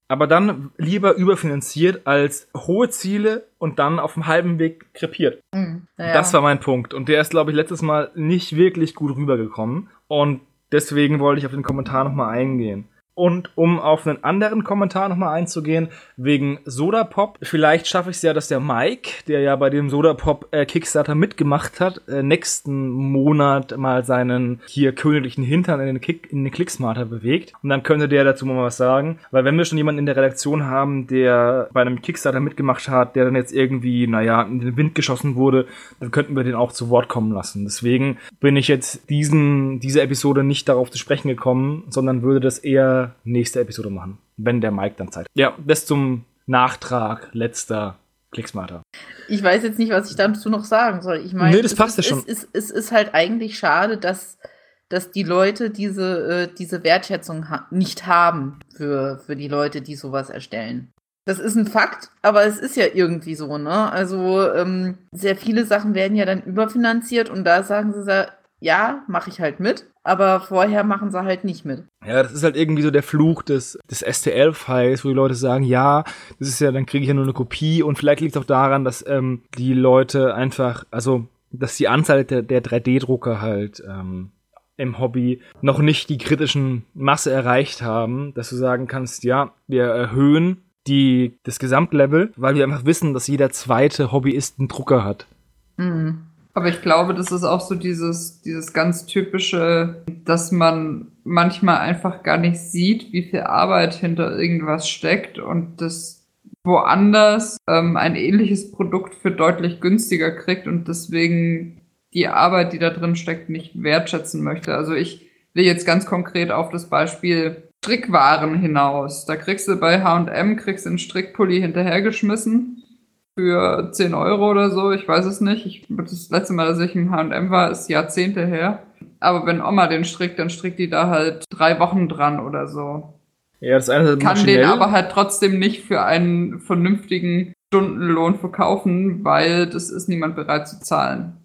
aber dann lieber überfinanziert als hohe Ziele und dann auf dem halben Weg krepiert. Mhm, ja. Das war mein Punkt. Und der ist, glaube ich, letztes Mal nicht wirklich gut rübergekommen. Und deswegen wollte ich auf den Kommentar nochmal eingehen. Und um auf einen anderen Kommentar nochmal einzugehen, wegen Sodapop, vielleicht schaffe ich es ja, dass der Mike, der ja bei dem Sodapop äh, Kickstarter mitgemacht hat, äh, nächsten Monat mal seinen hier königlichen Hintern in den, Kick, in den Clicksmarter bewegt. Und dann könnte der dazu mal was sagen. Weil wenn wir schon jemanden in der Redaktion haben, der bei einem Kickstarter mitgemacht hat, der dann jetzt irgendwie, naja, in den Wind geschossen wurde, dann könnten wir den auch zu Wort kommen lassen. Deswegen bin ich jetzt diesen, diese Episode nicht darauf zu sprechen gekommen, sondern würde das eher nächste Episode machen, wenn der Mike dann Zeit hat. Ja, das zum Nachtrag letzter Klicksmarter. Ich weiß jetzt nicht, was ich dazu noch sagen soll. Ich meine, nee, das passt es, ja schon. Es, es, es, ist halt eigentlich schade, dass, dass die Leute diese, äh, diese Wertschätzung ha nicht haben für, für die Leute, die sowas erstellen. Das ist ein Fakt, aber es ist ja irgendwie so, ne? Also ähm, sehr viele Sachen werden ja dann überfinanziert und da sagen sie, ja, mache ich halt mit, aber vorher machen sie halt nicht mit. Ja, das ist halt irgendwie so der Fluch des, des STL-Files, wo die Leute sagen, ja, das ist ja, dann kriege ich ja nur eine Kopie und vielleicht liegt es auch daran, dass ähm, die Leute einfach, also dass die Anzahl der, der 3D-Drucker halt ähm, im Hobby noch nicht die kritischen Masse erreicht haben, dass du sagen kannst, ja, wir erhöhen die, das Gesamtlevel, weil wir einfach wissen, dass jeder zweite Hobbyist einen Drucker hat. Mhm. Aber ich glaube, das ist auch so dieses, dieses ganz typische, dass man manchmal einfach gar nicht sieht, wie viel Arbeit hinter irgendwas steckt und das woanders ähm, ein ähnliches Produkt für deutlich günstiger kriegt und deswegen die Arbeit, die da drin steckt, nicht wertschätzen möchte. Also ich will jetzt ganz konkret auf das Beispiel Strickwaren hinaus. Da kriegst du bei H&M, kriegst du einen Strickpulli hinterhergeschmissen für 10 Euro oder so, ich weiß es nicht. Ich, das letzte Mal, dass ich im H&M war, ist Jahrzehnte her. Aber wenn Oma den strickt, dann strickt die da halt drei Wochen dran oder so. Ja, das eine ist Kann maschinell. den aber halt trotzdem nicht für einen vernünftigen Stundenlohn verkaufen, weil das ist niemand bereit zu zahlen.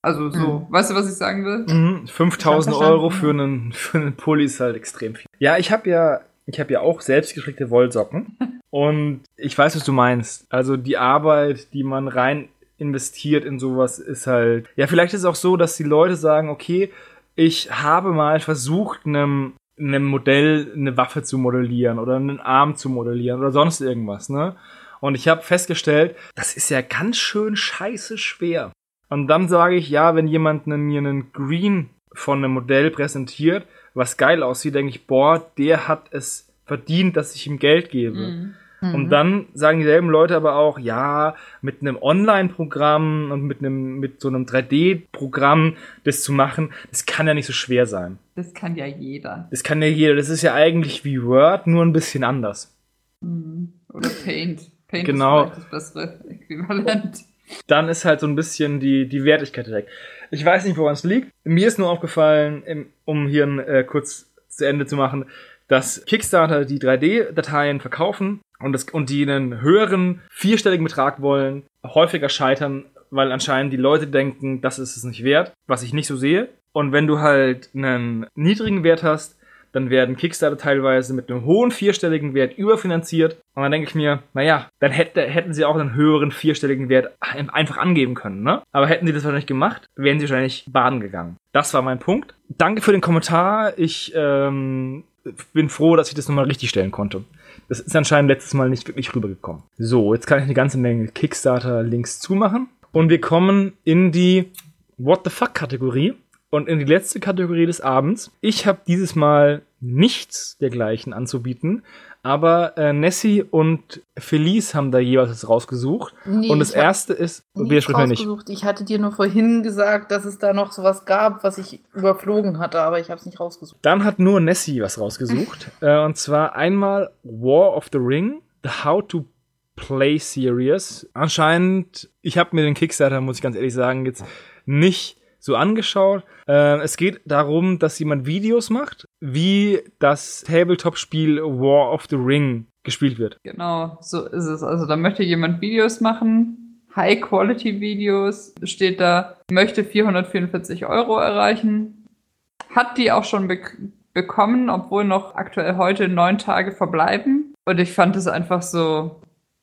Also so, weißt du, was ich sagen will? Mhm, 5000 Ich hab Euro für einen, für einen Pulli ist halt extrem viel. Ja, ich habe ja, ich habe ja auch selbstgestrickte Wollsocken. und ich weiß, was du meinst. Also die Arbeit, die man rein investiert in sowas, ist halt. Ja, vielleicht ist es auch so, dass die Leute sagen, okay, ich habe mal versucht, einem, einem Modell eine Waffe zu modellieren oder einen Arm zu modellieren oder sonst irgendwas, ne? Und ich habe festgestellt, das ist ja ganz schön scheiße schwer. Und dann sage ich, ja, wenn jemand mir einen Green von einem Modell präsentiert, was geil aussieht, denke ich, boah, der hat es verdient, dass ich ihm Geld gebe. Mhm. Und dann sagen dieselben Leute aber auch, ja, mit einem Online-Programm und mit einem, mit so einem 3D-Programm das zu machen, das kann ja nicht so schwer sein. Das kann ja jeder. Das kann ja jeder. Das ist ja eigentlich wie Word, nur ein bisschen anders. Mhm. Oder Paint. Paint Genau. ist das bessere Äquivalent. dann ist halt so ein bisschen die, die Wertigkeit weg. Ich weiß nicht, woran es liegt. Mir ist nur aufgefallen, um hier äh, kurz zu Ende zu machen, dass Kickstarter die 3D-Dateien verkaufen und, das, und die einen höheren vierstelligen Betrag wollen, häufiger scheitern, weil anscheinend die Leute denken, das ist es nicht wert, was ich nicht so sehe. Und wenn du halt einen niedrigen Wert hast, dann werden Kickstarter teilweise mit einem hohen vierstelligen Wert überfinanziert. Und dann denke ich mir, naja, dann hätte, hätten sie auch einen höheren vierstelligen Wert ein- einfach angeben können, ne? Aber hätten sie das wahrscheinlich gemacht, wären sie wahrscheinlich baden gegangen. Das war mein Punkt. Danke für den Kommentar. Ich ähm, bin froh, dass ich das nochmal richtig stellen konnte. Das ist anscheinend letztes Mal nicht wirklich rübergekommen. So, jetzt kann ich eine ganze Menge Kickstarter-Links zumachen. Und wir kommen in die What the fuck-Kategorie und in die letzte Kategorie des Abends. Ich habe dieses Mal nichts dergleichen anzubieten, aber äh, Nessie und Felice haben da jeweils was rausgesucht. Nee, und das erste ist, widersprich mir nicht. Ich hatte dir nur vorhin gesagt, dass es da noch sowas gab, was ich überflogen hatte, aber ich habe es nicht rausgesucht. Dann hat nur Nessie was rausgesucht. äh, und zwar einmal War of the Ring, The How to Play Series. Anscheinend, ich habe mir den Kickstarter, muss ich ganz ehrlich sagen, jetzt nicht so angeschaut. Äh, es geht darum, dass jemand Videos macht, wie das Tabletop-Spiel War of the Ring gespielt wird. Genau, so ist es. Also da möchte jemand Videos machen, High-Quality-Videos, steht da, möchte 444 Euro erreichen, hat die auch schon bek bekommen, obwohl noch aktuell heute neun Tage verbleiben. Und ich fand es einfach so,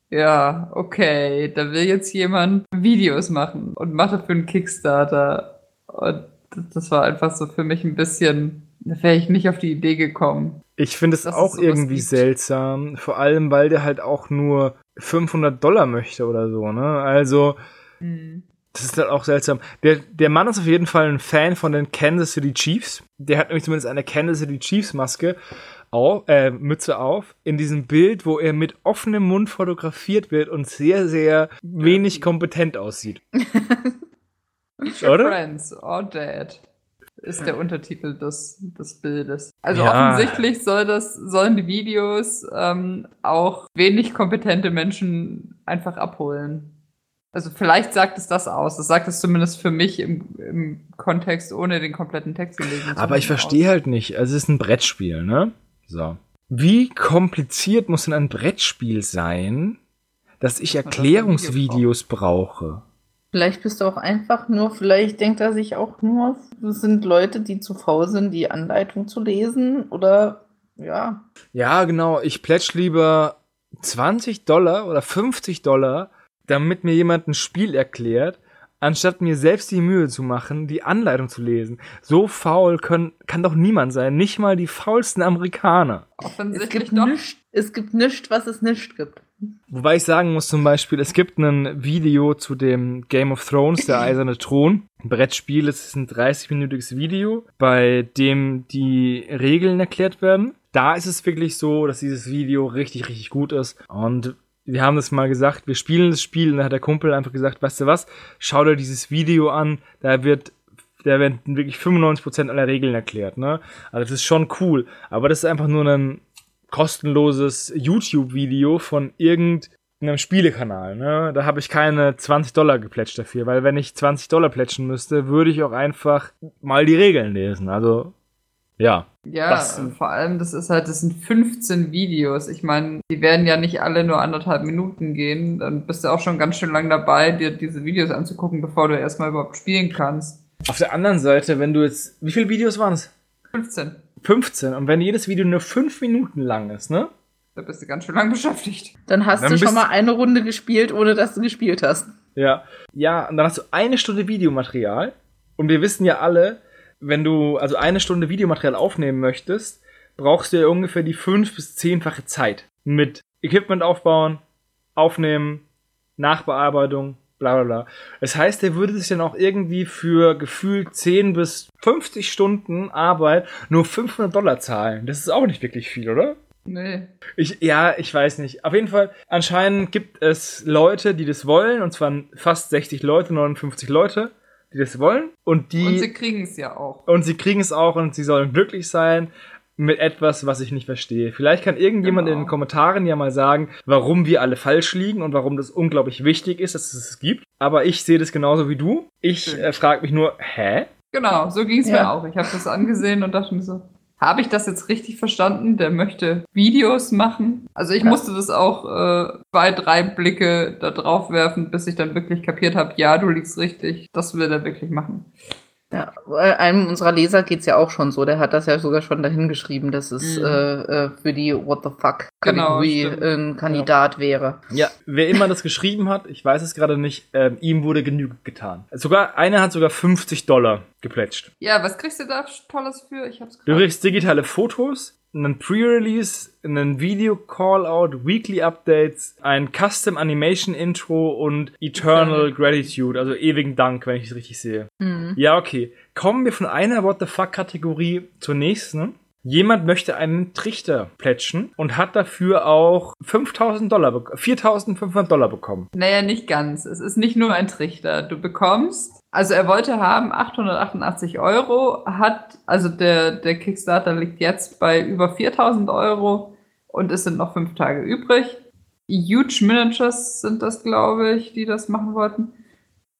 ja, okay, da will jetzt jemand Videos machen und macht dafür einen Kickstarter. Und das war einfach so für mich ein bisschen, da wäre ich nicht auf die Idee gekommen. Ich finde es auch irgendwie gibt. seltsam, vor allem weil der halt auch nur 500 Dollar möchte oder so, ne? Also, das ist halt auch seltsam. Der, der Mann ist auf jeden Fall ein Fan von den Kansas City Chiefs. Der hat nämlich zumindest eine Kansas City Chiefs Maske, auf, äh, Mütze auf, in diesem Bild, wo er mit offenem Mund fotografiert wird und sehr, sehr wenig kompetent aussieht. Oder? Friends or Dead ist der Untertitel des, des Bildes. Also Ja. offensichtlich soll das, sollen die Videos ähm, auch wenig kompetente Menschen einfach abholen. Also vielleicht sagt es das aus. Das sagt es zumindest für mich im, im Kontext, ohne den kompletten Text zu lesen. Aber ich verstehe halt nicht. Also es ist ein Brettspiel, ne? So. Wie kompliziert muss denn ein Brettspiel sein, dass ich Erklärungsvideos brauche? Vielleicht bist du auch einfach nur, vielleicht denkt er sich auch nur, es sind Leute, die zu faul sind, die Anleitung zu lesen oder ja. Ja, genau. Ich plätsch lieber 20 Dollar oder 50 Dollar, damit mir jemand ein Spiel erklärt, anstatt mir selbst die Mühe zu machen, die Anleitung zu lesen. So faul können, kann doch niemand sein, nicht mal die faulsten Amerikaner. Es Offensichtlich gibt doch. nichts, es gibt nichts, was es nicht gibt. Wobei ich sagen muss zum Beispiel, es gibt ein Video zu dem Game of Thrones, der Eiserne Thron. Ein Brettspiel, es ist ein 30-minütiges Video, bei dem die Regeln erklärt werden. Da ist es wirklich so, dass dieses Video richtig, richtig gut ist. Und wir haben das mal gesagt, wir spielen das Spiel und da hat der Kumpel einfach gesagt, weißt du was, schau dir dieses Video an, da wird da werden wirklich 95% aller Regeln erklärt, ne? Also das ist schon cool. Aber das ist einfach nur ein kostenloses YouTube-Video von irgendeinem Spielekanal. Ne? Da habe ich keine 20 Dollar geplätscht dafür, weil wenn ich 20 Dollar plätschen müsste, würde ich auch einfach mal die Regeln lesen. Also, ja. Ja, Das- vor allem, das ist halt, das sind 15 Videos. Ich meine, die werden ja nicht alle nur anderthalb Minuten gehen. Dann bist du auch schon ganz schön lang dabei, dir diese Videos anzugucken, bevor du erstmal überhaupt spielen kannst. Auf der anderen Seite, wenn du jetzt, wie viele Videos waren es? 15. 15. Und wenn jedes Video nur 5 Minuten lang ist, ne? Da bist du ganz schön lang beschäftigt. Dann hast Dann du schon mal eine Runde gespielt, ohne dass du gespielt hast. Ja. Ja, und dann hast du eine Stunde Videomaterial. Und wir wissen ja alle, wenn du also eine Stunde Videomaterial aufnehmen möchtest, brauchst du ja ungefähr die fünf bis zehnfache Zeit. Mit Equipment aufbauen, aufnehmen, Nachbearbeitung, bla bla bla. Das heißt, der würde sich dann auch irgendwie für gefühlt 10 bis 50 Stunden Arbeit nur 500 Dollar zahlen. Das ist auch nicht wirklich viel, oder? Nee. Ich, ja, ich weiß nicht. Auf jeden Fall, anscheinend gibt es Leute, die das wollen, und zwar fast 60 Leute, 59 Leute, die das wollen. Und die. Und sie kriegen es ja auch. und sie kriegen es auch und sie sollen glücklich sein mit etwas, was ich nicht verstehe. Vielleicht kann irgendjemand Genau. in den Kommentaren ja mal sagen, warum wir alle falsch liegen und warum das unglaublich wichtig ist, dass es es gibt. Aber ich sehe das genauso wie du. Ich äh, frage mich nur, hä? Genau, so ging es Ja. mir auch. Ich habe das angesehen und dachte mir so, habe ich das jetzt richtig verstanden? Der möchte Videos machen. Also ich Ja. musste das auch äh, zwei, drei Blicke da drauf werfen, bis ich dann wirklich kapiert habe, ja, du liegst richtig. Das will er wirklich machen. Ja, weil einem unserer Leser geht's ja auch schon so. Der hat das ja sogar schon dahin geschrieben, dass es Mhm. äh, äh, für die What the fuck Genau, Kategorie stimmt. ein Kandidat wäre. Ja, wer immer das geschrieben hat, ich weiß es gerade nicht, ähm, ihm wurde Genüge getan. Sogar, einer hat sogar 50 Dollar geplätscht. Ja, was kriegst du da Tolles für? Ich hab's Du gefragt. kriegst digitale Fotos, einen Pre-Release, einen Video-Callout, Weekly Updates, ein Custom Animation Intro und Eternal Eternal. Gratitude, also ewigen Dank, wenn ich es richtig sehe. Mhm. Ja, okay. Kommen wir von einer What the fuck-Kategorie zur nächsten. Jemand möchte einen Trichter plätschen und hat dafür auch 5000 Dollar, bek- 4500 Dollar bekommen. Naja, nicht ganz. Es ist nicht nur ein Trichter. Du bekommst, also er wollte haben 888 Euro, hat, also der, der Kickstarter liegt jetzt bei über 4000 Euro und es sind noch fünf Tage übrig. Huge Miniatures sind das, glaube ich, die das machen wollten.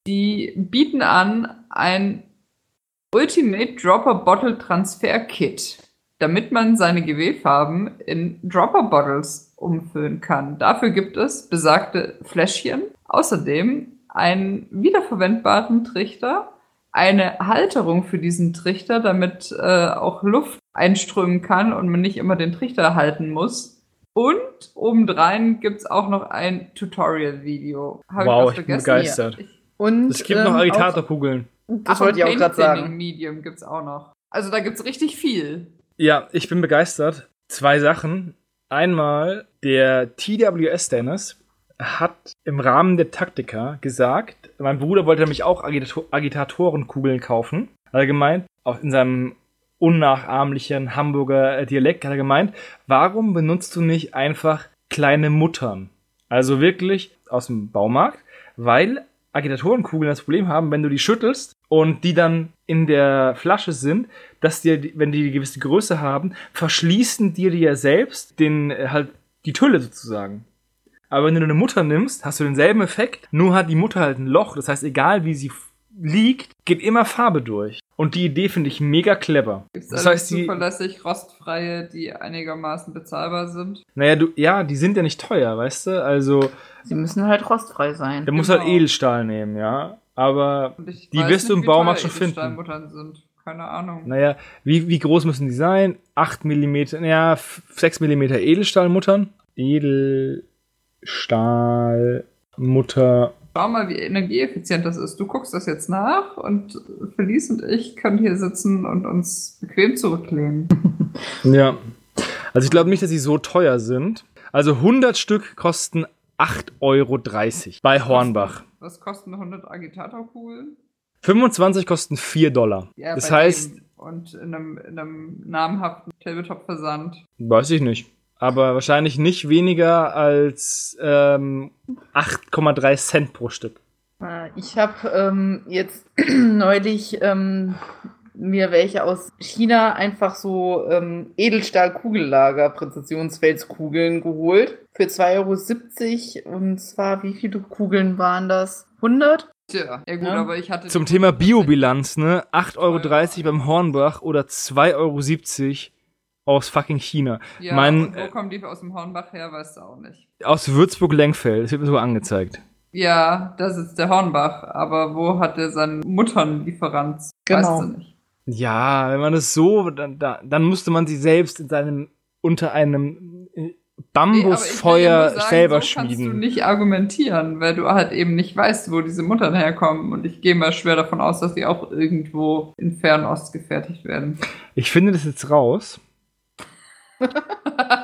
Die bieten an ein Ultimate Dropper Bottle Transfer Kit, damit man seine GW-Farben in Dropper Bottles umfüllen kann. Dafür gibt es besagte Fläschchen, außerdem einen wiederverwendbaren Trichter, eine Halterung für diesen Trichter, damit äh, auch Luft einströmen kann und man nicht immer den Trichter halten muss. Und obendrein gibt's auch noch ein Tutorial-Video. Wow, was ich bin vergessen? begeistert. Ich, Und Es gibt noch ähm, Agitatorkugeln. auch- Das Ach, wollte ich auch gerade sagen. Medium gibt's auch noch. Also da gibt's richtig viel. Ja, ich bin begeistert. Zwei Sachen. Einmal, der TWS Dennis hat im Rahmen der Taktika gesagt, mein Bruder wollte nämlich auch Agitator Agitatorenkugeln kaufen. Hat er gemeint, auch in seinem unnachahmlichen Hamburger äh, Dialekt hat er gemeint, warum benutzt du nicht einfach kleine Muttern? Also wirklich aus dem Baumarkt, weil Agitatorenkugeln das Problem haben, wenn du die schüttelst und die dann in der Flasche sind, dass dir, wenn die eine gewisse Größe haben, verschließen dir die ja selbst den, äh, halt die Tülle sozusagen. Aber wenn du eine Mutter nimmst, hast du denselben Effekt, nur hat die Mutter halt ein Loch. Das heißt, egal wie sie liegt, geht immer Farbe durch. Und die Idee finde ich mega clever. Gibt's Das heißt, die, zuverlässig rostfreie, die einigermaßen bezahlbar sind. naja, du, ja, die sind ja nicht teuer, weißt du? Also, Sie müssen halt rostfrei sein. der muss Genau. halt Edelstahl nehmen, ja. aber Die wirst du im Baumarkt schon finden. Edelstahlmuttern sind. Keine Ahnung. naja, wie, wie groß müssen die sein? 8 mm, ja, 6 mm Edelstahlmuttern. Edelstahlmutter. Schau mal, wie energieeffizient das ist. Du guckst das jetzt nach und Felice und ich können hier sitzen und uns bequem zurücklehnen. Ja. Also ich glaube nicht, dass sie so teuer sind. Also 100 Stück kosten 8,30 Euro bei Hornbach. Was kosten 100 Agitatorkugeln? 25 kosten 4 Dollar. Ja, das heißt. Und in einem, in einem namhaften Tabletop-Versand. weiß ich nicht. Aber wahrscheinlich nicht weniger als ähm, 8,3 Cent pro Stück. Äh, Ich habe ähm, jetzt neulich ähm, mir welche aus China einfach so ähm, Edelstahl-Kugellager, Präzisionsfelskugeln geholt. Für 2,70 Euro. Und zwar, wie viele Kugeln waren das? 100? Tja, ja gut, Ja. aber ich hatte. Zum Thema Biobilanz, ne? 8,30 Euro beim Hornbach oder 2,70 Euro aus fucking China. Ja, mein, und wo äh, kommen die aus dem Hornbach her, weißt du auch nicht. Aus Würzburg-Lenkfeld. Das wird mir sogar angezeigt. Ja, da sitzt der Hornbach, aber wo hat er seinen Mutternlieferant? Genau. Weißt du nicht. Ja, wenn man es so, dann, da- dann musste man sie selbst in seinem, unter einem äh, Nee, Bambusfeuer sagen, selber so kannst du schmieden. nicht argumentieren, weil du halt eben nicht weißt, wo diese Muttern herkommen. Und ich gehe mal schwer davon aus, dass die auch irgendwo in Fernost gefertigt werden. Ich finde das jetzt raus.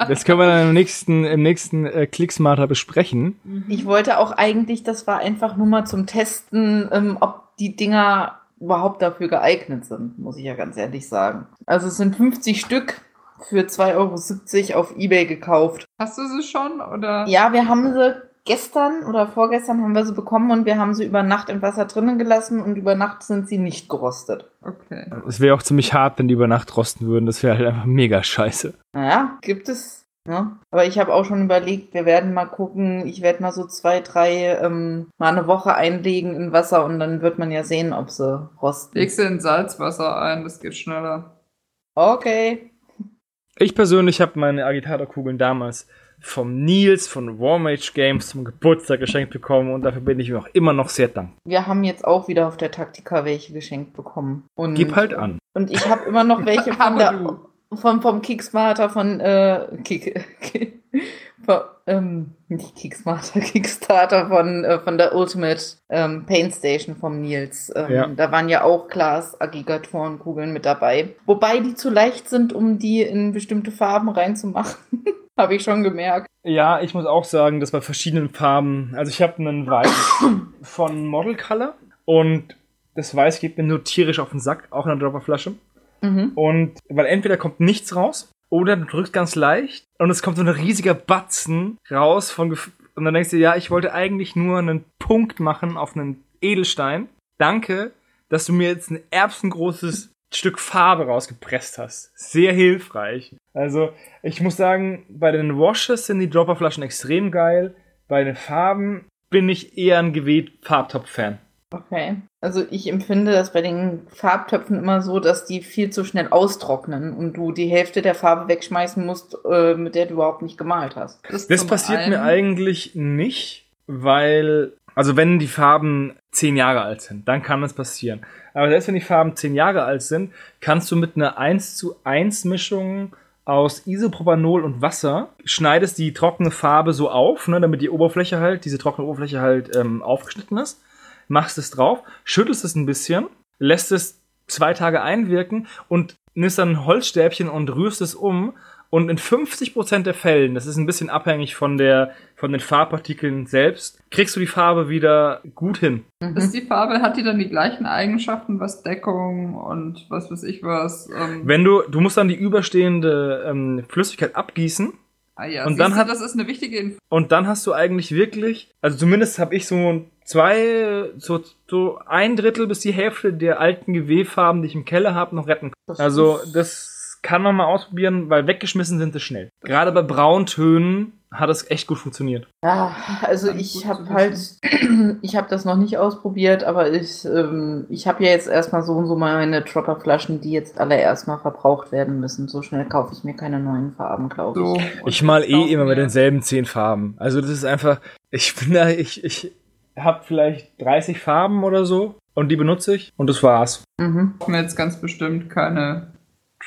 Das können wir dann im nächsten, im nächsten äh, Clicksmarter besprechen. Ich wollte auch eigentlich, das war einfach nur mal zum Testen, ähm, ob die Dinger überhaupt dafür geeignet sind, muss ich ja ganz ehrlich sagen. Also es sind 50 Stück für 2,70 Euro auf Ebay gekauft. Hast du sie schon? Oder? Ja, wir haben sie gestern oder vorgestern haben wir sie bekommen und wir haben sie über Nacht im Wasser drinnen gelassen und über Nacht sind sie nicht gerostet. Okay. Es wäre auch ziemlich hart, wenn die über Nacht rosten würden. Das wäre halt einfach mega scheiße. Naja, gibt es. Ne? Aber ich habe auch schon überlegt, wir werden mal gucken, ich werde mal so zwei, drei, ähm, mal eine Woche einlegen in Wasser und dann wird man ja sehen, ob sie rosten. Legst du in Salzwasser ein, das geht schneller. Okay. Ich persönlich habe meine Agitatorkugeln damals vom Nils von Warmage Games zum Geburtstag geschenkt bekommen und dafür bin ich ihm auch immer noch sehr dankbar. Wir haben jetzt auch wieder auf der Taktika welche geschenkt bekommen. Und, Gib halt an. Und ich habe immer noch welche von der, vom, vom Kickstarter von, äh, Kick, von, ähm, nicht Kickstarter, Kickstarter von, äh, von der Ultimate ähm, Paint Station vom Nils. Ähm, Ja. Da waren ja auch Glas-Aggregatorenkugeln mit dabei. Wobei die zu leicht sind, um die in bestimmte Farben reinzumachen. habe ich schon gemerkt. Ja, ich muss auch sagen, dass bei verschiedenen Farben, also ich habe einen Weiß von Model Color und das Weiß geht mir nur tierisch auf den Sack, auch in der Dropperflasche. Mhm. Und weil entweder kommt nichts raus oder du drückst ganz leicht und es kommt so ein riesiger Batzen raus von Gef und dann denkst du, ja, ich wollte eigentlich nur einen Punkt machen auf einen Edelstein. Danke, dass du mir jetzt ein erbsengroßes Stück Farbe rausgepresst hast. Sehr hilfreich. Also, ich muss sagen, bei den Washes sind die Dropperflaschen extrem geil. Bei den Farben bin ich eher ein gewählt Farbtopf-Fan. Okay. Also ich empfinde das bei den Farbtöpfen immer so, dass die viel zu schnell austrocknen und du die Hälfte der Farbe wegschmeißen musst, äh, mit der du überhaupt nicht gemalt hast. Das zum passiert einen- mir eigentlich nicht, weil, also wenn die Farben zehn Jahre alt sind, dann kann das passieren. Aber selbst wenn die Farben zehn Jahre alt sind, kannst du mit einer 1 zu 1 Mischung aus Isopropanol und Wasser, schneidest die trockene Farbe so auf, ne, damit die Oberfläche halt, diese trockene Oberfläche halt ähm, aufgeschnitten ist, machst es drauf, schüttelst es ein bisschen, lässt es zwei Tage einwirken und nimmst dann ein Holzstäbchen und rührst es um und in 50% der Fällen, das ist ein bisschen abhängig von, der, von den Farbpartikeln selbst, kriegst du die Farbe wieder gut hin. Ist die Farbe, hat die dann die gleichen Eigenschaften, was Deckung und was weiß ich was? Ähm, Wenn du, du musst dann die überstehende ähm, Flüssigkeit abgießen ah ja, und dann du, hat- das ist eine wichtige Info. und dann hast du eigentlich wirklich, also zumindest habe ich so zwei, so, so ein Drittel bis die Hälfte der alten GW-Farben, die ich im Keller habe, noch retten Das Also ist- das kann man mal ausprobieren, weil weggeschmissen sind sie schnell. Gerade bei Brauntönen hat es echt gut funktioniert. Ja, also ich habe halt, ich habe das noch nicht ausprobiert, aber ich, ähm, ich habe ja jetzt erstmal so und so meine Tropperflaschen, die jetzt alle erstmal verbraucht werden müssen. So schnell kaufe ich mir keine neuen Farben, glaube ich. So, Ich mal eh immer mit denselben zehn Farben. Also das ist einfach, ich bin da, ich, ich, habe vielleicht 30 Farben oder so und die benutze ich und das war's. Mhm. Ich mir jetzt ganz bestimmt keine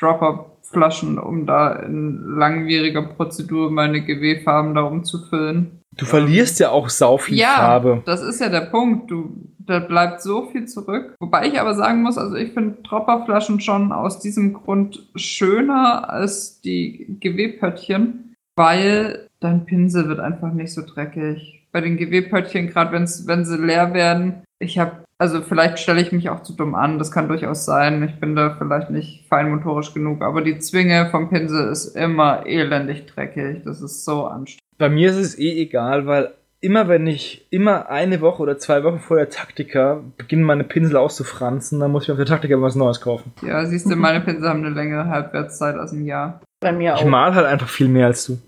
Dropper-Flaschen, um da in langwieriger Prozedur meine GW-Farben da umzufüllen. Du verlierst ja auch sau viel ja, Farbe. das ist ja der Punkt. Du, da bleibt so viel zurück. Wobei ich aber sagen muss, also ich finde Dropperflaschen schon aus diesem Grund schöner als die GW-Pöttchen, weil dein Pinsel wird einfach nicht so dreckig. Bei den GW-Pöttchen, gerade wenn sie leer werden, ich habe, also vielleicht stelle ich mich auch zu dumm an, das kann durchaus sein. Ich bin da vielleicht nicht feinmotorisch genug, aber die Zwinge vom Pinsel ist immer elendig dreckig. Das ist so anstrengend. Bei mir ist es eh egal, weil immer wenn ich immer eine Woche oder zwei Wochen vor der Taktika beginnen meine Pinsel auszufranzen, dann muss ich auf der Taktika was Neues kaufen. Ja, siehst du, meine Pinsel haben eine längere Halbwertszeit als ein Jahr. Bei mir Ich auch. mal halt einfach viel mehr als du.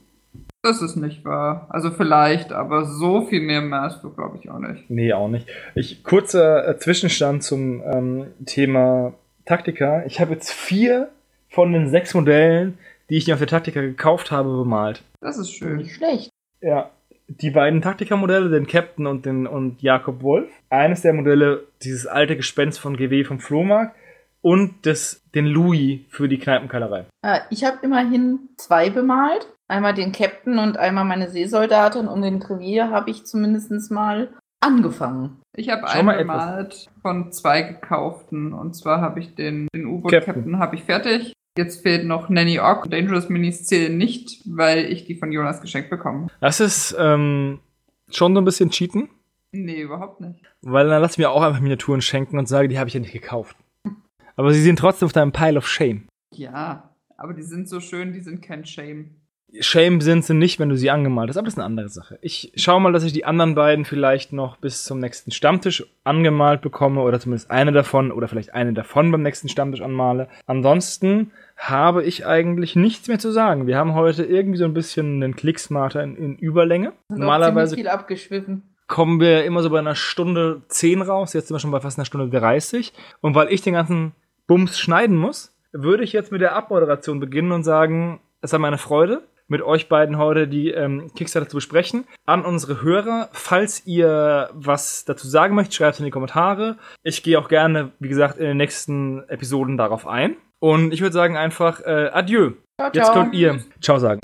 Das ist nicht wahr. Also vielleicht, aber so viel mehr machst du, glaube ich, auch nicht. Nee, auch nicht. Ich, kurzer äh, Zwischenstand zum ähm, Thema Taktika. Ich habe jetzt vier von den sechs Modellen, die ich mir auf der Taktika gekauft habe, bemalt. Das ist schön. Nicht schlecht. Ja, die beiden Taktika-Modelle, den Captain und den und Jakob Wolf. Eines der Modelle, dieses alte Gespenst von GW vom Flohmarkt und das, den Louis für die Kneipenkeilerei. Äh, Ich habe immerhin zwei bemalt. Einmal den Captain und einmal meine Seesoldatin und den Trevier habe ich zumindest mal angefangen. Ich habe Schau einen mal bemalt von zwei gekauften. Und zwar habe ich den, den Captain. U-Boot-Captain habe ich fertig. Jetzt fehlt noch Nanny Ock. Dangerous Minis zählen nicht, weil ich die von Jonas geschenkt bekomme. Das ist ähm, schon so ein bisschen Cheaten, Nee, überhaupt nicht. weil dann lass ich mir auch einfach Miniaturen schenken und sage, die habe ich ja nicht gekauft. Aber sie sind trotzdem auf deinem Pile of Shame. Ja, aber die sind so schön, die sind kein Shame. Shame sind sie nicht, wenn du sie angemalt hast, aber das ist eine andere Sache. Ich schaue mal, dass ich die anderen beiden vielleicht noch bis zum nächsten Stammtisch angemalt bekomme oder zumindest eine davon oder vielleicht eine davon beim nächsten Stammtisch anmale. Ansonsten habe ich eigentlich nichts mehr zu sagen. Wir haben heute irgendwie so ein bisschen einen Klicksmarter in, in Überlänge. Normalerweise viel abgeschwiffen. kommen wir immer so bei einer Stunde 10 raus. Jetzt sind wir schon bei fast einer Stunde 30. Und weil ich den ganzen Bums schneiden muss, würde ich jetzt mit der Abmoderation beginnen und sagen, es war meine Freude, mit euch beiden heute die ähm, Kickstarter zu besprechen. An unsere Hörer, falls ihr was dazu sagen möchtet, schreibt es in die Kommentare. Ich gehe auch gerne, wie gesagt, in den nächsten Episoden darauf ein. Und ich würde sagen einfach äh, Adieu. Ciao, Jetzt ciao. könnt ihr Ciao sagen.